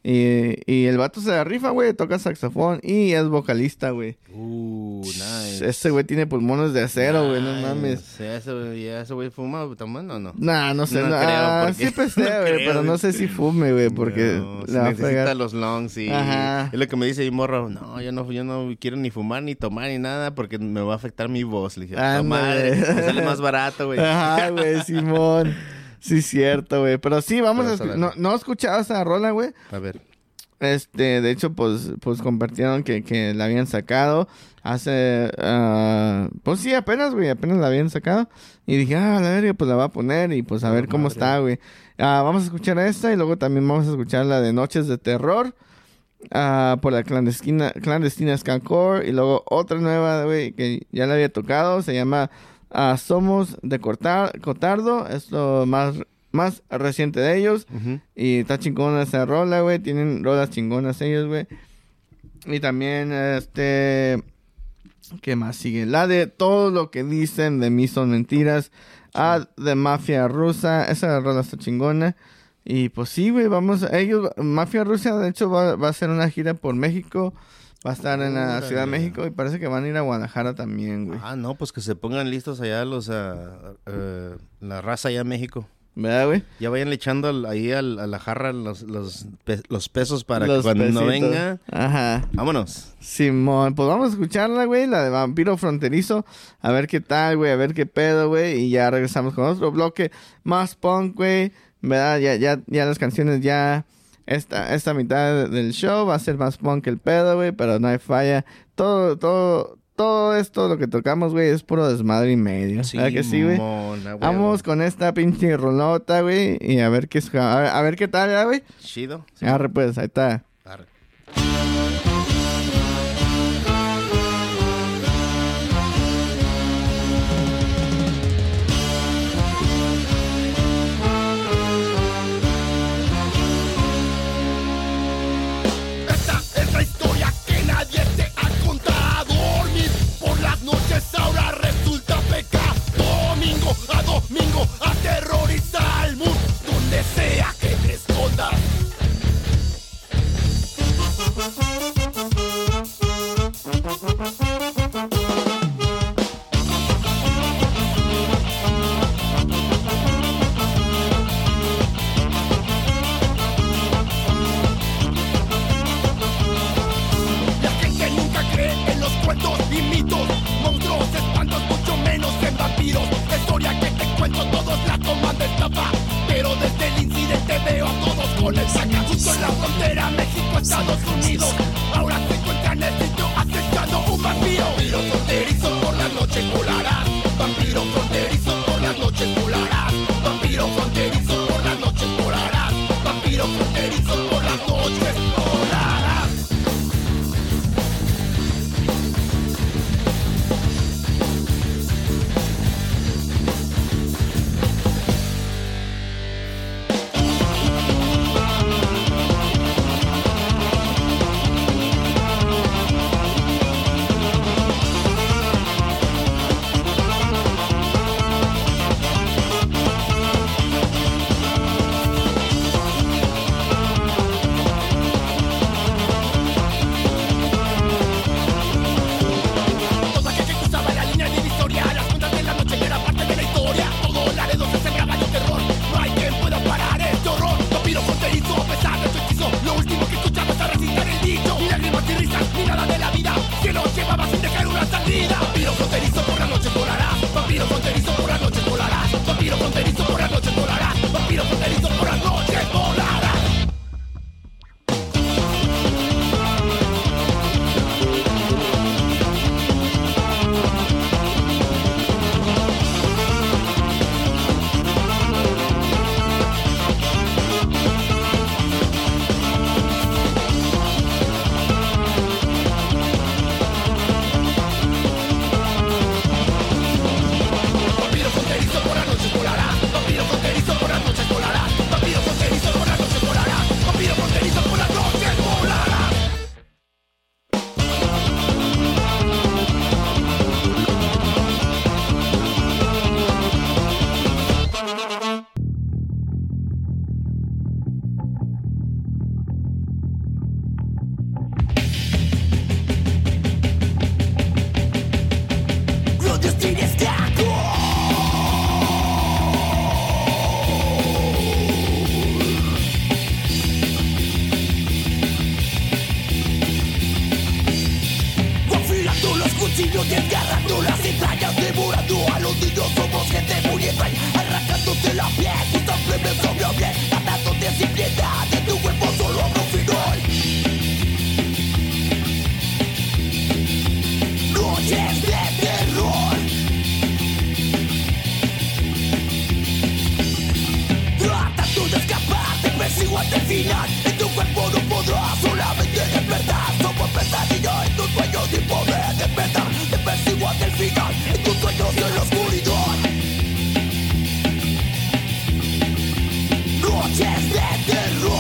Y, y el vato se la rifa, güey, toca saxofón y es vocalista, güey. Uh, nice. Ese güey tiene pulmones de acero, güey, no Nice. mames. Sí, ese güey- ¿ya ese güey fuma tomando o no? Nah, no sé, No no, creo, ah, porque- sí pestea, no güey, creo, pero no sé si fume, güey, porque No, le si va a necesita pegar. los lungs y Ajá. es lo que me dice mi morro. No, yo no, yo no quiero ni fumar ni tomar ni nada porque me va a afectar mi voz. Le dije, "Puta Ándale. madre, me sale más barato, güey. Ajá, güey, Simón. Sí, cierto, güey. Pero sí, vamos Pero a vas a no, no he escuchado esa rola, güey. A ver. Este, de hecho, pues, pues compartieron que, que la habían sacado hace, ah, pues sí, apenas, güey, apenas la habían sacado. Y dije, ah, la verga, pues la va a poner y pues a ver cómo madre. está, güey. Ah, vamos a escuchar esta y luego también vamos a escuchar la de Noches de Terror. ah, por la clandestina, clandestina Scancor. Y luego otra nueva, güey, que ya la había tocado. Se llama ah, Somos de Cortar, Cotardo. Es lo más, más reciente de ellos. Y está chingona esa rola, güey. Tienen rolas chingonas ellos, güey. Y también, este... ¿Qué más sigue? La de todo lo que dicen de mí son mentiras. Ah, de Mafia Rusa. Esa rola está chingona. Y pues sí, güey, vamos. Ellos, Mafia Rusa, de hecho, va, va a hacer una gira por México Va a estar en la. Ciudad de México y parece que van a ir a Guadalajara también, güey. Ah, no, pues que se pongan listos allá los, eh, la raza allá en México. ¿Verdad, güey? Ya vayan echando al- ahí al- a la jarra los, los, pe- los pesos para Los que cuando pesitos. venga, Ajá. vámonos. Simón, pues vamos a escucharla, güey, la de Vampiro Fronterizo. A ver qué tal, güey, a ver qué pedo, güey. Y ya regresamos con otro bloque más punk, güey. ¿Verdad? Ya, ya, ya las canciones ya... Esta, esta mitad del show va a ser más punk que el pedo, güey, pero no hay falla. Todo, todo, todo esto, lo que tocamos, güey, es puro desmadre y medio. ¿Verdad que sí, güey? Vamos con esta pinche rolota, güey, y a ver qué a ver, a ver qué tal, ¿verdad, güey. Chido. Arre, pues, ahí está. just let the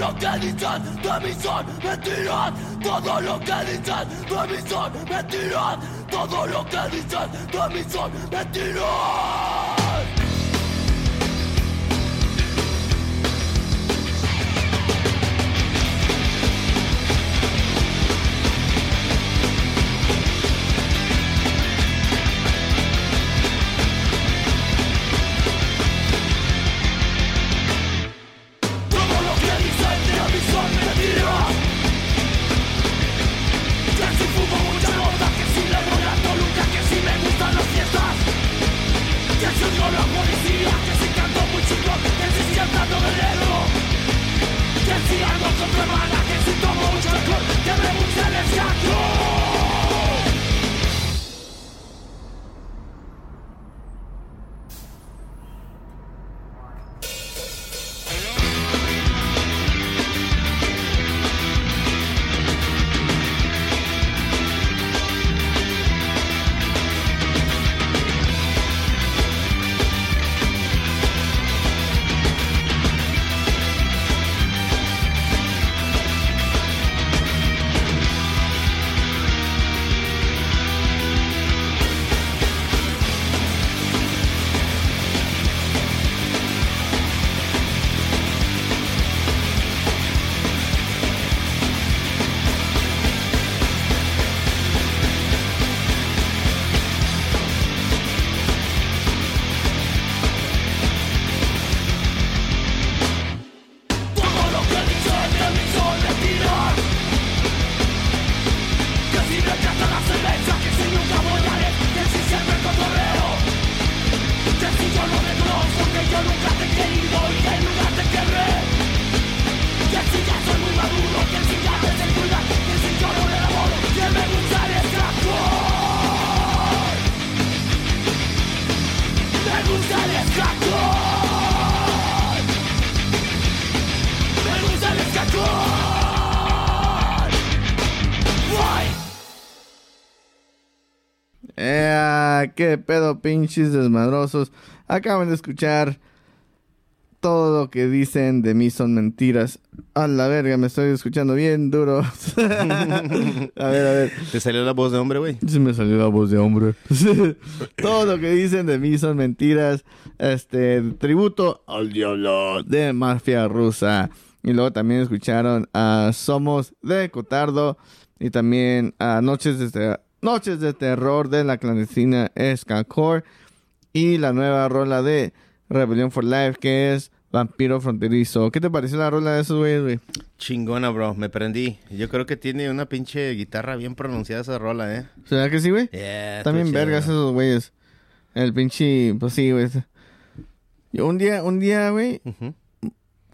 lo que dicen de mí son mentiras. Todo lo que dicen de mí son mentiras. Todo lo que dicen de mí son mentiras. Qué pedo, pinches desmadrosos. Acaban de escuchar todo lo que dicen de mí son mentiras. A la verga, me estoy escuchando bien duro. a ver, a ver. ¿Te salió la voz de hombre, güey? Sí me salió la voz de hombre. todo lo que dicen de mí son mentiras. Este, tributo al diablo de Mafia Rusa. Y luego también escucharon a Somos de Cotardo. Y también a Noches de, Ter- Noches de Terror de la clandestina Escacor. Y la nueva rola de Rebellion for Life que es Vampiro Fronterizo. ¿Qué te pareció la rola de esos güeyes, güey? Chingona, bro. Me prendí. Yo creo que tiene una pinche guitarra bien pronunciada esa rola, ¿eh? ¿Será que sí, güey? Yeah, También vergas esos güeyes. El pinche, pues sí, güey. Yo un día, un día, güey,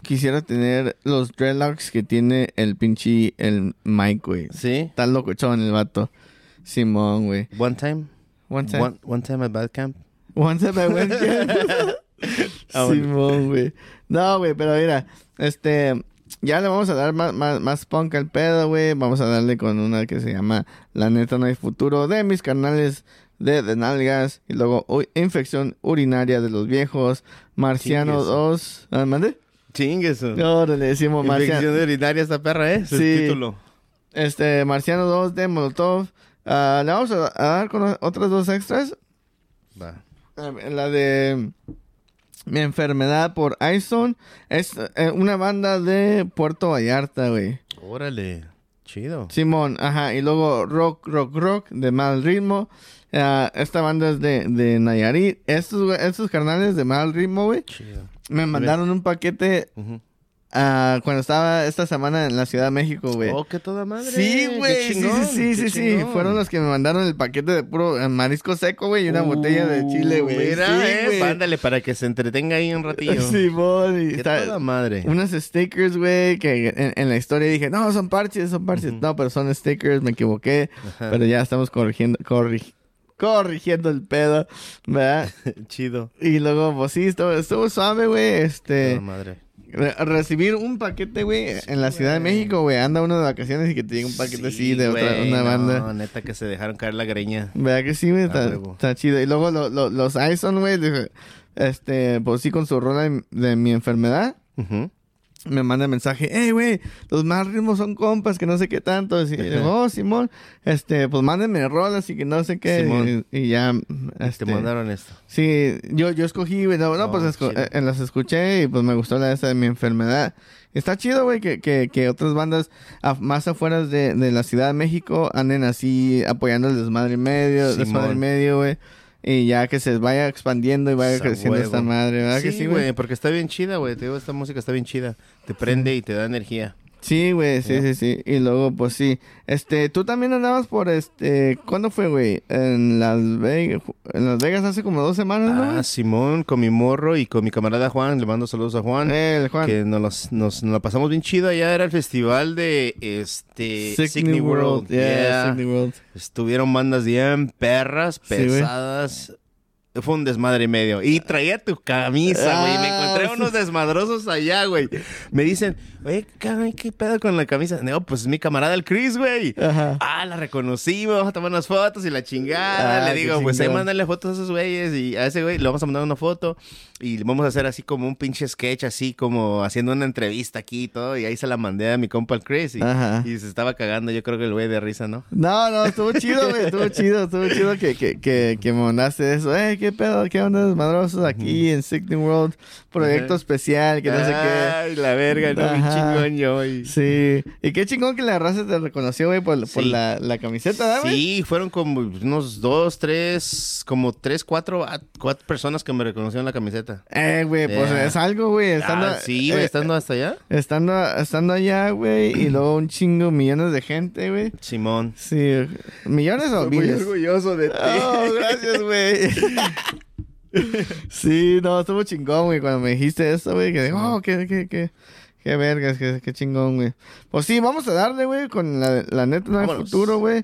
quisiera tener los dreadlocks que tiene el pinche, el Mike, güey. ¿Sí? Está locochón el vato. Simón, güey. One time. One time. One, one time at bad camp. One time I went Ah, bueno. Simón, güey. No, güey, pero mira, este, ya le vamos a dar más, más, más punk al pedo, güey. Vamos a darle con una que se llama La neta no hay futuro de mis canales de, de nalgas. Y luego infección urinaria de los viejos. Marciano Chingue eso. 2. ¿Ah, mande? Chingue eso. No, le decimos Infección Marciano. de urinaria esta perra, ¿eh? Sí. título. Este, Marciano 2 de Molotov. Ah, le vamos a, dar con otras dos extras. Va. Eh, La de Mi enfermedad por Ison. Es eh, una banda de Puerto Vallarta, güey. Órale. Chido. Simón, ajá. Y luego Rock, Rock, Rock de Mal Ritmo. Ah, esta banda es de, de Nayarit. Estos, estos carnales de Mal Ritmo, güey. Chido. Me mandaron un paquete. Ah, cuando estaba esta semana en la Ciudad de México, güey. Oh, qué toda madre. Sí, güey, sí, sí, sí, sí, sí. Fueron los que me mandaron el paquete de puro eh, marisco seco, güey, y una botella de chile, güey. Uh, Mira, sí, eh, ándale, para que se entretenga ahí un ratillo. Simón, y Qué está- toda madre. unos stickers, güey, que en, en la historia dije, no, son parches, son parches. No, pero son stickers, me equivoqué. Ajá. Pero ya estamos corrigiendo, corri- corrigiendo el pedo, ¿verdad? Chido. Y luego, pues sí, estuvo, estuvo suave, güey, este... Toda madre. Re- recibir un paquete, güey, en la Ciudad de. México, güey. Anda uno de vacaciones y que te llegue un paquete así de otra, una no, banda. neta que se dejaron caer la greña. ¿Verdad que sí, güey? Está, chido. Y luego lo- lo- los Ison, güey, este, pues sí, con su rola de, de mi enfermedad, Ujú. Me manda mensaje, hey, güey, los más ritmos son compas, que no sé qué tanto. Y digo, oh, Simón, este, pues mándenme rolas y que no sé qué. Simón. Y, y ya, Te este, mandaron esto. Sí, yo, yo escogí, güey. No, no, Oh, pues esco- chido. eh, las escuché y pues me gustó la esa de mi enfermedad. Está chido, güey, que, que, que otras bandas af- más afuera de, de la Ciudad de México anden así apoyando el desmadre medio, Simón. desmadre medio, güey. Y ya que se vaya expandiendo y vaya creciendo esta madre, ¿verdad que Sí, güey? porque está bien chida, güey. Te digo, esta música está bien chida. Te prende y te da energía. Sí, güey, sí, sí, sí. Y luego, pues sí. Este, tú también andabas por este, ¿cuándo fue, güey? En Las Vegas, en Las Vegas hace como dos semanas, ¿no? Ah? Simón, con mi morro y con mi camarada Juan. Le mando saludos a Juan. Eh, el Juan. Que nos, los- nos, nos la pasamos bien chido. Allá era el festival de este Sydney World. Yeah, Yeah. Sydney World. Estuvieron bandas bien perras, Sí, pesadas. Fue un desmadre y medio. Y traía tu camisa, güey. Me Ah, encontré sí. unos desmadrosos allá, güey. Me dicen, oye, ¿qué pedo con la camisa? No, pues es mi camarada el Chris, güey. Ajá. Ah, la reconocimos, vamos a tomar unas fotos y la chingada. Ah, le digo, pues ahí mándale fotos a esos güeyes y a ese güey le vamos a mandar una foto y vamos a hacer así como un pinche sketch, así como haciendo una entrevista aquí y todo. Y ahí se la mandé a mi compa el Chris y, y se estaba cagando, yo creo que el güey de risa, ¿no? No, no, estuvo chido, güey, estuvo chido, estuvo chido que, que, que, que me mandaste eso. Eh, qué pedo, qué onda, madrosos aquí en Sydney World, proyecto Ajá. especial, que no sé qué. Ay, la verga, no, Ajá. chingón yo. y- Sí, y qué chingón que la raza te reconoció, güey, por, la, la camiseta, ¿verdad? Sí, fueron como unos dos, tres, como tres, cuatro, ah, cuatro personas que me reconocieron la camiseta. Eh, güey, pues es algo, güey, estando... Ah, sí, güey, eh, estando hasta allá. Estando, estando allá, güey, y luego un chingo, millones de gente, güey. Simón. Sí, millones o miles. orgulloso de Oh, gracias, güey. sí, no, estuvo chingón, güey, cuando me dijiste eso, güey, que digo, oh, qué, qué, qué, qué vergas, qué, qué chingón, güey. Pues sí, vamos a darle, güey, con la, la neta Vámonos. futuro, güey.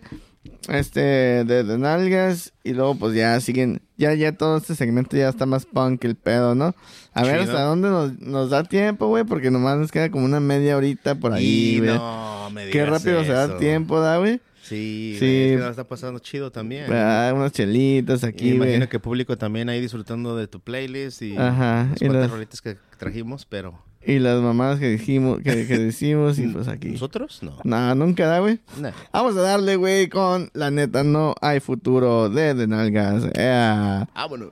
Este, de, de nalgas, y luego pues ya siguen, ya, ya todo este segmento ya está más punk el pedo, ¿no? A ver Chido. hasta dónde nos, nos da tiempo, güey, porque nomás nos queda como una media horita por ahí, güey. no, me Qué digas rápido se da tiempo, da, güey. Sí, Sí. güey, es que nos está pasando chido también. Ah, unas chelitas aquí, me imagino güey. que público también ahí disfrutando de tu playlist y Ajá, las y cuantas las- rolitas que trajimos, pero Y las mamás que dijimos, que, que decimos, y pues aquí. ¿nosotros? No. No, nunca da, güey. Nah. Vamos a darle, güey, con la neta, no hay futuro de, de nalgas. Ea. Vámonos.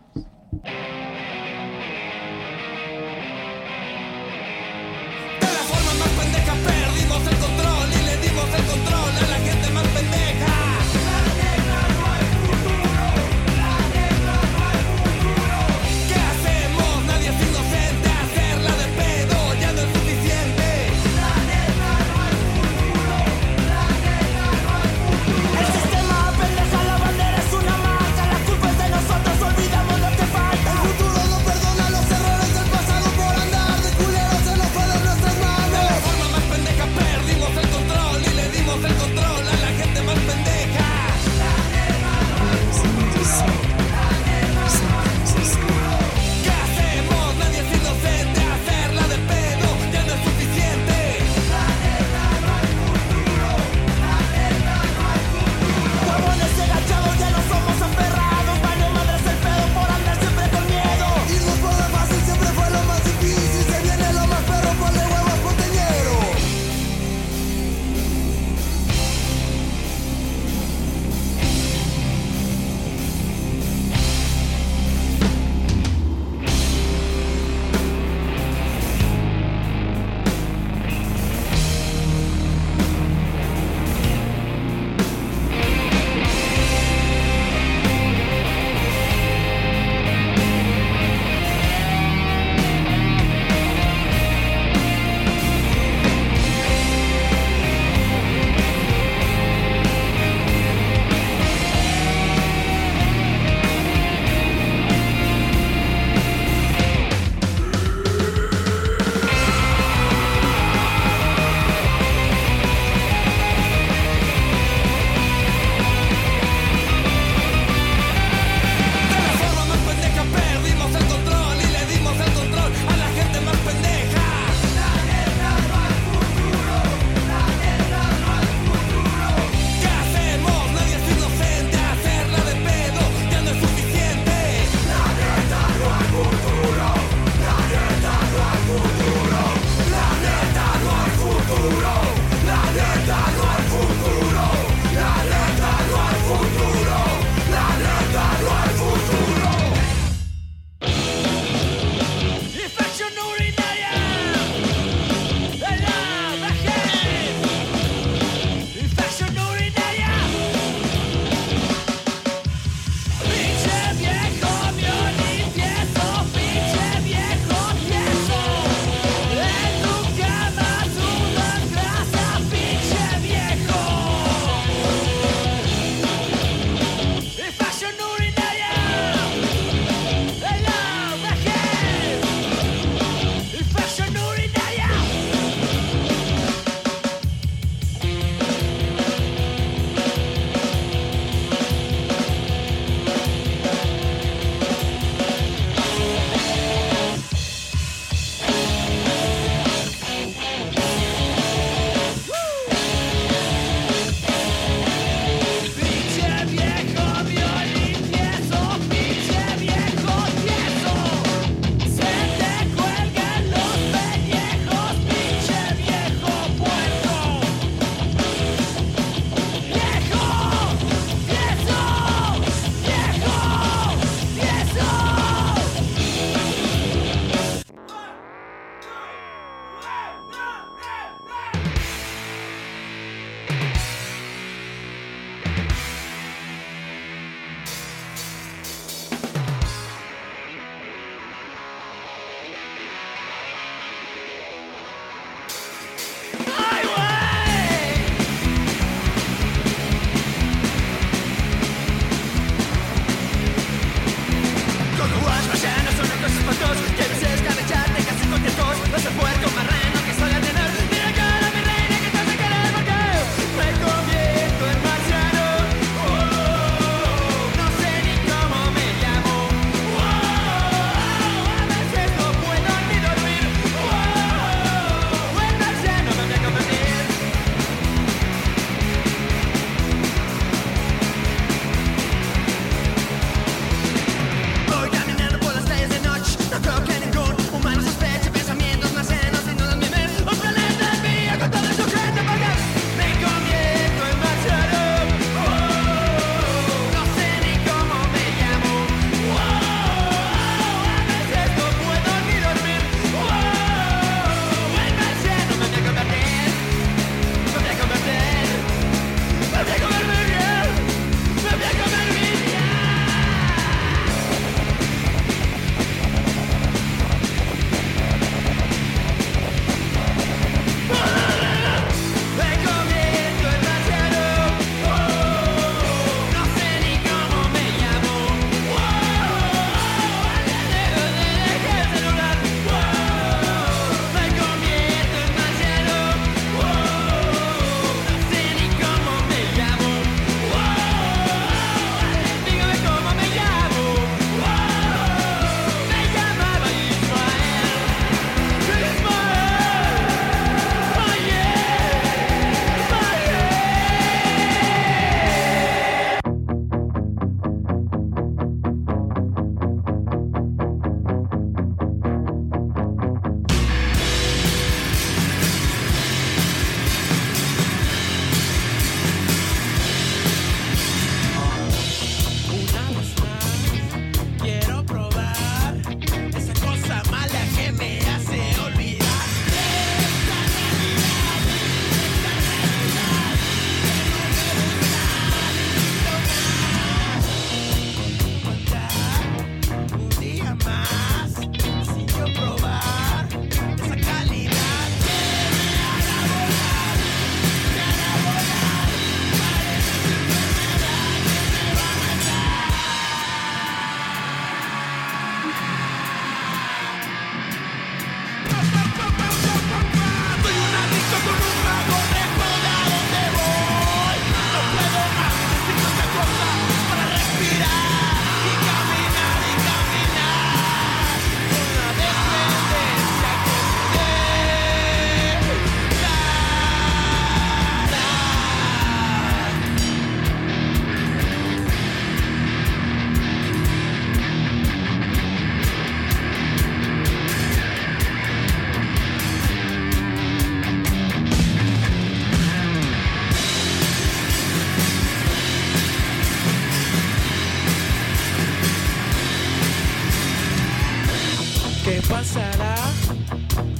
Pasará?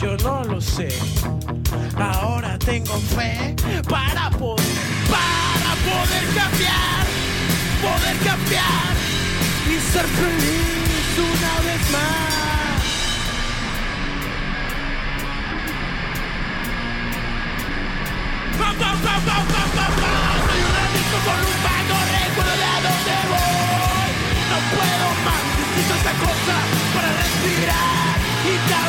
Yo no lo sé. Ahora tengo fe para poder, para poder cambiar, poder cambiar y ser feliz una vez más. Pa, pa, pa, pa, pa, pa, pa. Soy un adicto con un vago recuerdo de a dónde voy. No puedo más, necesito esta cosa para respirar y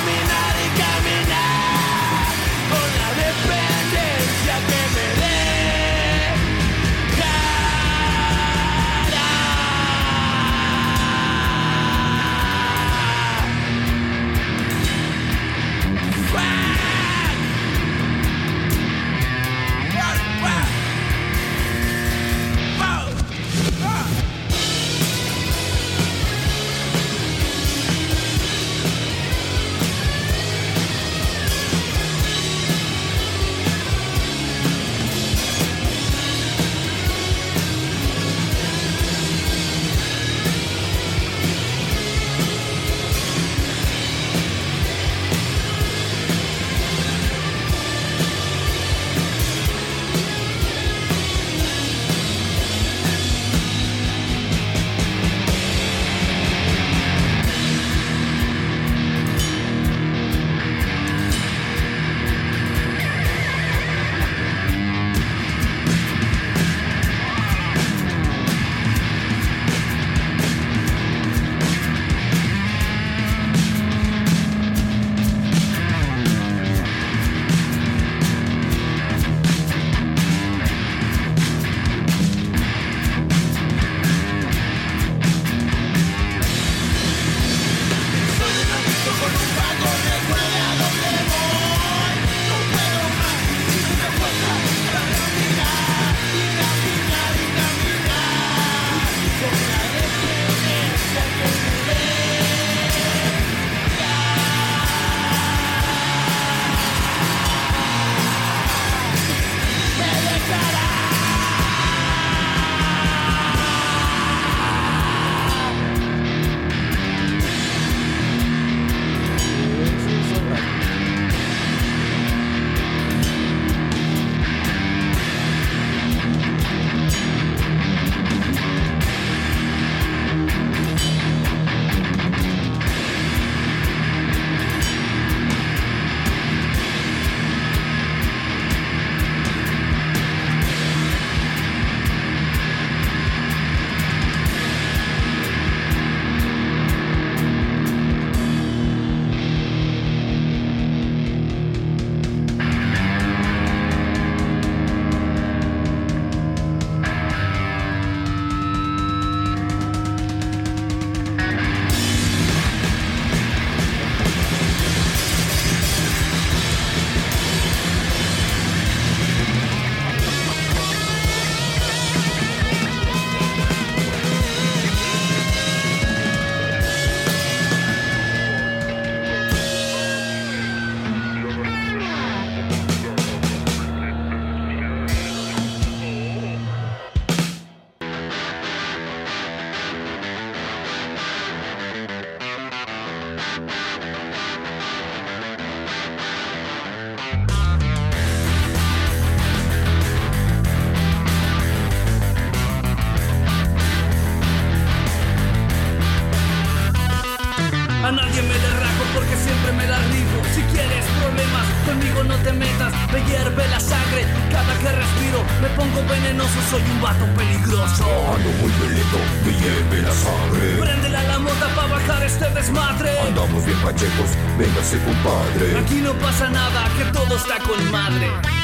véngase compadre. Aquí no pasa nada, que todo está con madre.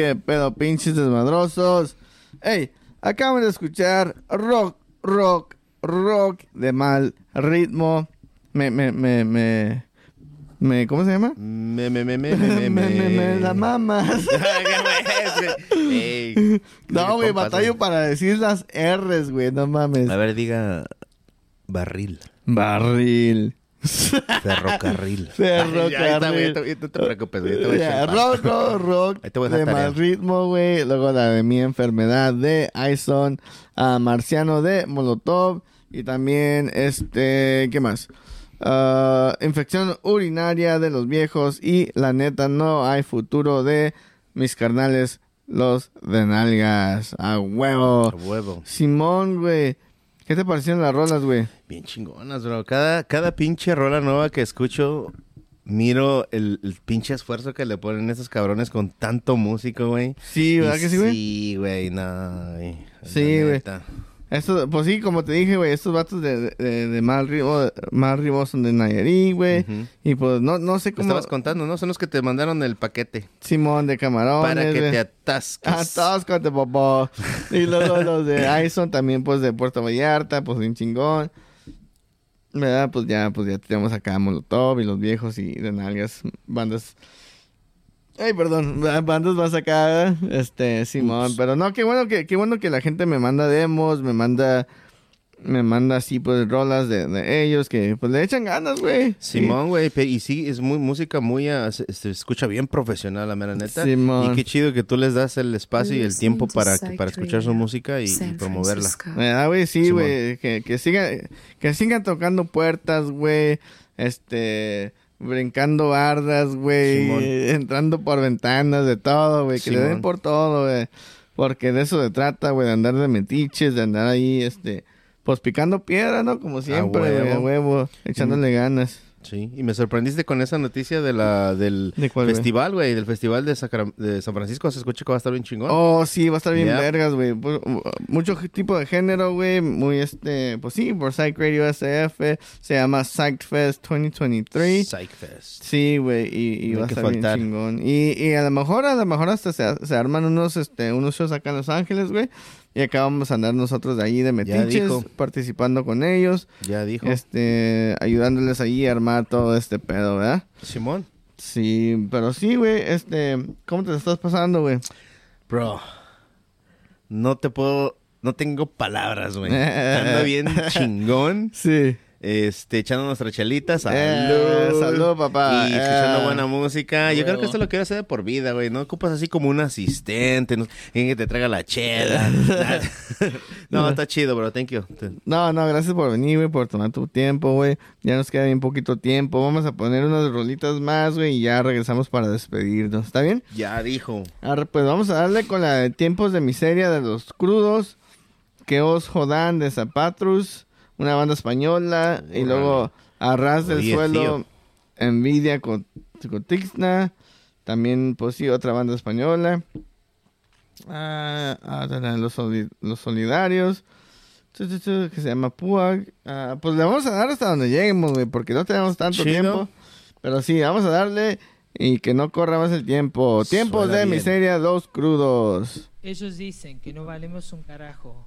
¿Qué pedo, pinches desmadrosos? Hey, acaban de escuchar rock, rock, rock de mal ritmo. Me, me, me, me. me ¿Cómo se llama? Me, me, me, me, me, me. me, la mamas. No, güey, batallo para decir las R's, güey, no mames. A ver, diga. Barril. Barril. Ferrocarril. Ferrocarril. Ya, está, güey, no te- no te preocupes, güey. te voy a Ya, rock, rock, rock. Ahí te voy a de mal ritmo, güey. Luego la de mi enfermedad de Ison. a Marciano de Molotov. Y también, este, ¿qué más? Ah, infección urinaria de los viejos. Y la neta, no hay futuro de mis carnales, los de nalgas. A huevo. A huevo. Simón, güey. ¿Qué te parecieron las rolas, güey? Bien chingonas, bro. Cada, cada pinche rola nueva que escucho, miro el, el pinche esfuerzo que le ponen esos cabrones con tanto músico, güey. Sí, ¿verdad Y que sí, güey? Sí, güey, no. güey. Sí, güey. Esto, pues sí, como te dije, güey, estos vatos de, de, de mal ritmo son de Nayarit, güey. Y pues no, no sé cómo. estabas contando, ¿no? Son los que te mandaron el paquete. Simón de camarones. Para que te atasques. Atáscate, papá. Y luego los de Ison también, pues de Puerto Vallarta, pues bien chingón. ¿Verdad? Pues ya, pues ya tenemos acá Molotov y los viejos y de nalgas, bandas. Ay, perdón, ba- bandas más acá, este, Simón, pero no, qué bueno que, qué bueno que la gente me manda demos, me manda, me manda así, pues, rolas de, de ellos, que, pues, le echan ganas, güey. Simón, güey, y sí, es muy música muy, ah, se, se escucha bien profesional, la mera neta. Simón. Y qué chido que tú les das el espacio y el tiempo to para, Psych para escuchar su música y, y promoverla. Francisco. ¿Verdad, güey? Sí, güey. Que, que, sigan, que sigan tocando puertas, güey. Este. Brincando bardas, güey. Simón. Entrando por ventanas, de todo, güey. Que le den por todo, güey. Porque de eso se trata, güey. De andar de metiches, de andar ahí, este. Pues picando piedra, ¿no? Como siempre. A huevo. huevo. Echándole ganas. Sí, y me sorprendiste con esa noticia de la del ¿De cuál, güey? festival, güey, del festival de, Sacra- de San Francisco. Se escucha que va a estar bien chingón. Oh, sí, va a estar bien vergas, güey. Pu- uh, Mucho tipo de género, güey. Muy este, pues sí, por Psych Radio SF. Se llama Psych Fest 2023. Psych Fest. Sí, güey, y, y va a estar bien faltar. chingón. Y, y a lo mejor, a lo mejor hasta se, se arman unos, este, unos shows acá en Los Ángeles, güey. Y acá vamos a andar nosotros de ahí de metiches, participando con ellos. Ya dijo. Este, ayudándoles ahí a armar todo este pedo, ¿verdad? Simón. Sí, pero sí, güey, este, ¿cómo te estás pasando, güey? Bro, no te puedo, no tengo palabras, güey. Ando bien chingón. Sí. Este, echando nuestras chelitas. Salud. Eh, salud, papá. Y escuchando Eh. buena música. Yo creo que esto lo quiero hacer de por vida, güey. No ocupas así como un asistente, no, alguien que te traiga la chela. no, está chido, bro. Thank you. No, no, gracias por venir, güey, por tomar tu tiempo, güey. Ya nos queda bien poquito tiempo. Vamos a poner unas rolitas más, güey, y ya regresamos para despedirnos. ¿Está bien? Ya dijo. Pues vamos a darle con la de Tiempos de Miseria de los Crudos. Que os jodan de Zapatrus, una banda española. Y luego Arras del Oye, Suelo, tío. Envidia con, con Tixna. También, pues sí, otra banda española. Ah, ah, los, soli- los Solidarios. que se llama Puag. Ah, pues le vamos a dar hasta donde lleguemos, güey, porque no tenemos tanto Chido. tiempo. Pero sí, vamos a darle y que no corra más el tiempo. Tiempos Suena de bien. miseria, dos crudos. Ellos dicen que no valemos un carajo,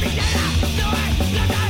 Terminada, no hay, no.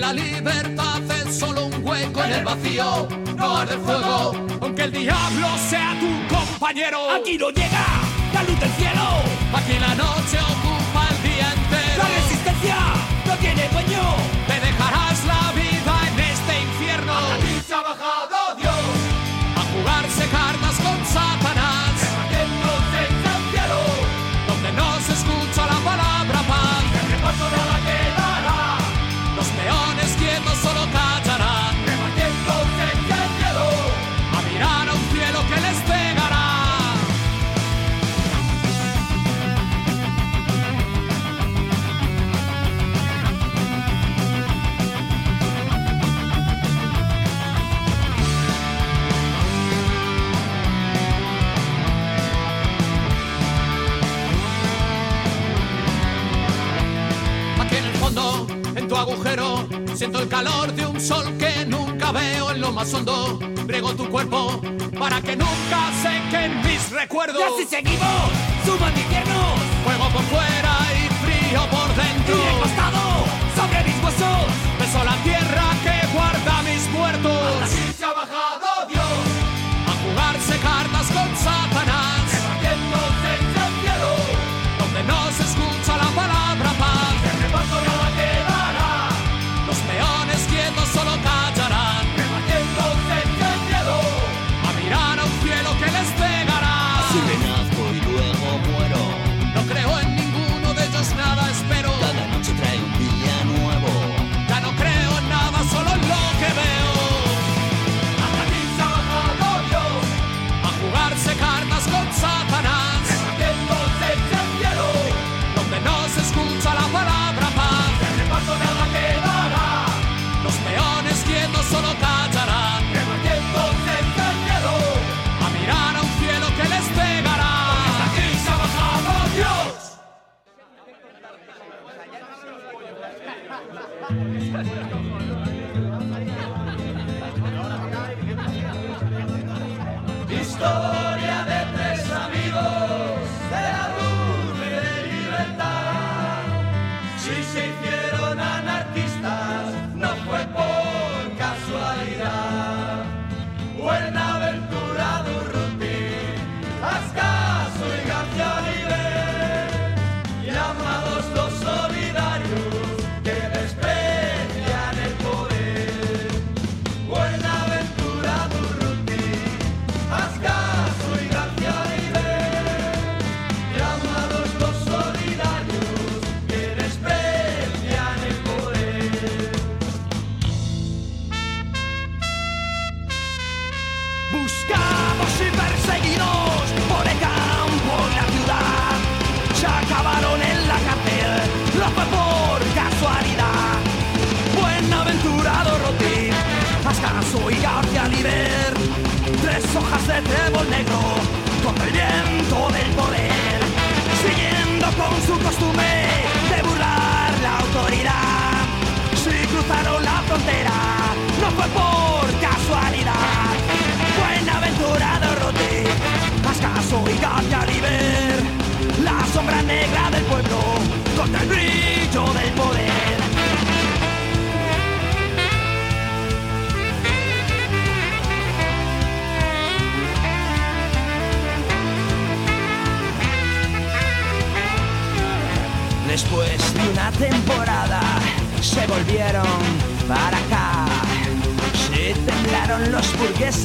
Donde la libertad es solo un hueco en el vacío, no arde fuego, aunque el diablo sea tu compañero. Aquí no llega la luz del cielo, aquí la sol que nunca veo en lo más hondo. Riego tu cuerpo para que nunca sequen mis recuerdos. Y así seguimos, suban infiernos. Fuego por fuera y frío por dentro. Y recostado sobre mis huesos. Beso la tierra que guarda mis muertos.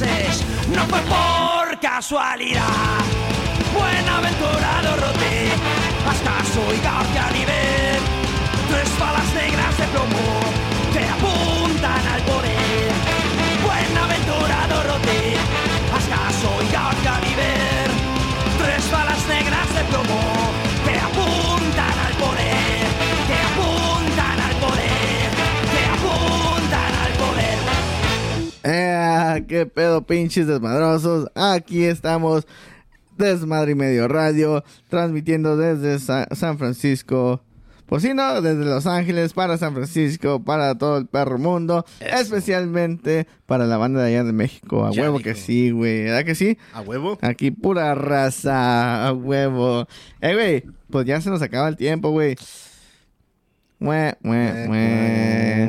No fue por casualidad. Buenaventurado Rote, Ascaso y García Nivel, tres balas negras de plomo que apuntan al poder. Buenaventurado Rote, Ascaso y García Nivel, tres balas negras de plomo ¡Eh! ¡Qué pedo, pinches desmadrosos! Aquí estamos, Desmadre y Medio Radio, transmitiendo desde Sa- San Francisco. Pues sí, no, desde Los Ángeles para San Francisco, para todo el perro mundo, especialmente para la banda de allá de México. A Ya huevo dijo. que sí, güey. ¿Verdad que sí? ¿A huevo? Aquí pura raza, a huevo. Eh, güey, pues ya se nos acaba el tiempo, güey. Mue, mue, mue.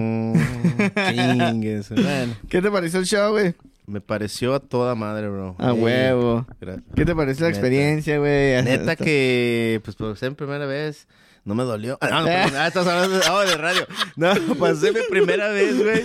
Chingues, bueno. ¿Qué te pareció el show, güey? Me pareció a toda madre, bro. A huevo. gracias. ¿Qué te pareció la Neta. experiencia, güey? Neta que, pues por ser primera vez, no me dolió. Ah, no, perdón, ah, estás hablando de, oh, de radio. No, pasé mi primera vez, güey.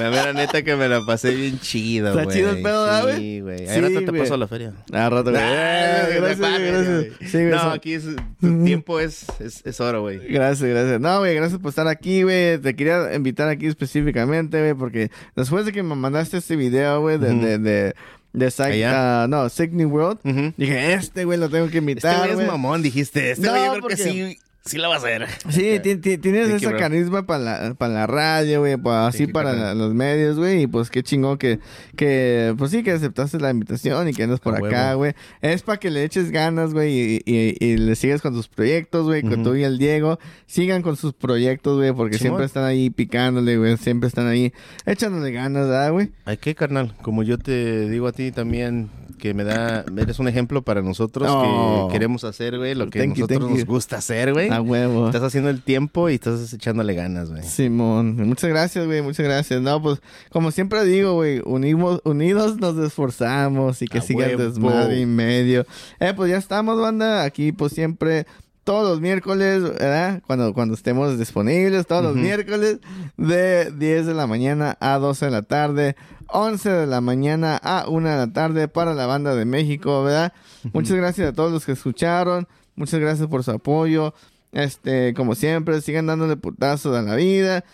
La mera neta que me la pasé bien chido, ¿Está güey. chido el pedo, ¿verdad, güey? Sí, güey. Sí, Ahí rato te paso a la feria. Ah, rato, güey. Ah, gracias, gracias. Sí, güey, No, aquí es, tu tiempo es, es, es oro, güey. Gracias, gracias. No, güey, gracias por estar aquí, güey. Te quería invitar aquí específicamente, güey, porque después de que me mandaste este video, güey, de, Ujú. de, de, de Psych, ah, no, Sick New World, dije, este, güey, lo tengo que Este invitar, güey güey. es mamón, dijiste. Este No, yo creo porque- que sí Sí la va a hacer. Sí, ti- ti- tienes Thank you, esa carisma para la, para la radio, güey, así para la- los medios, güey, y pues qué chingón que, que, pues sí, que aceptaste la invitación y que andas por acá, güey. Es para que le eches ganas, güey, y, y- y le sigas con tus proyectos, güey, con tú y el Diego, sigan con sus proyectos, güey, porque Simón. siempre están ahí picándole, güey, siempre están ahí echándole ganas, ¿verdad, güey? Hay que, carnal, como yo te digo a ti también, que me da, eres un ejemplo para nosotros Oh. que queremos hacer, güey, lo que Thank you, nosotros nos you. gusta hacer, güey. A huevo. Estás haciendo el tiempo y estás echándole ganas, güey. Simón, muchas gracias, güey, muchas gracias. No, pues, como siempre digo, güey, unimos, unidos nos esforzamos y que A siga el desmadre y medio. Eh, pues ya estamos, banda, aquí, pues siempre, todos los miércoles, ¿verdad? Cuando, cuando estemos disponibles, todos los Ujú. miércoles, de 10 de la mañana a 12 de la tarde, 11 de la mañana a 1 de la tarde para la banda de México, ¿verdad? Muchas gracias a todos los que escucharon, muchas gracias por su apoyo. Este, como siempre, sigan dándole putazos a la vida,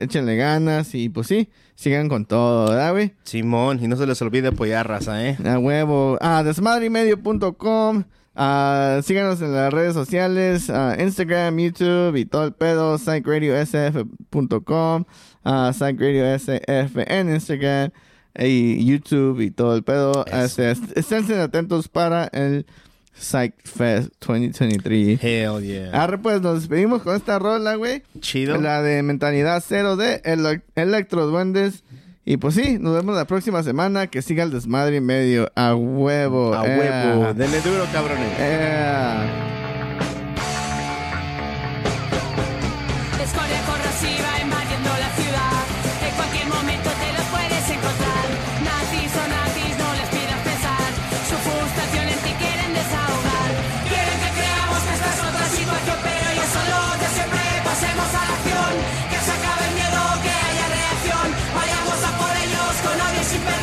échenle ganas y pues sí, sigan con todo, ¿verdad, güey? Simón, y no se les olvide apoyar, raza, ¿eh? A huevo. Ah, desmadremedio.com. Ah, síganos en las redes sociales, ah, Instagram, YouTube y todo el pedo, psychradiosf.com, ah, psychradiosf en Instagram y YouTube y todo el pedo. Este, est- estén atentos para el Psych Fest 2023. Hell yeah. Arre, pues nos despedimos con esta rola, güey. Chido. La de Mentalidad Cero de Ele- Electro Duendes. Y pues sí, nos vemos la próxima semana. Que siga el desmadre y medio. A huevo. A eh. huevo. Denle duro, cabrones. Eh.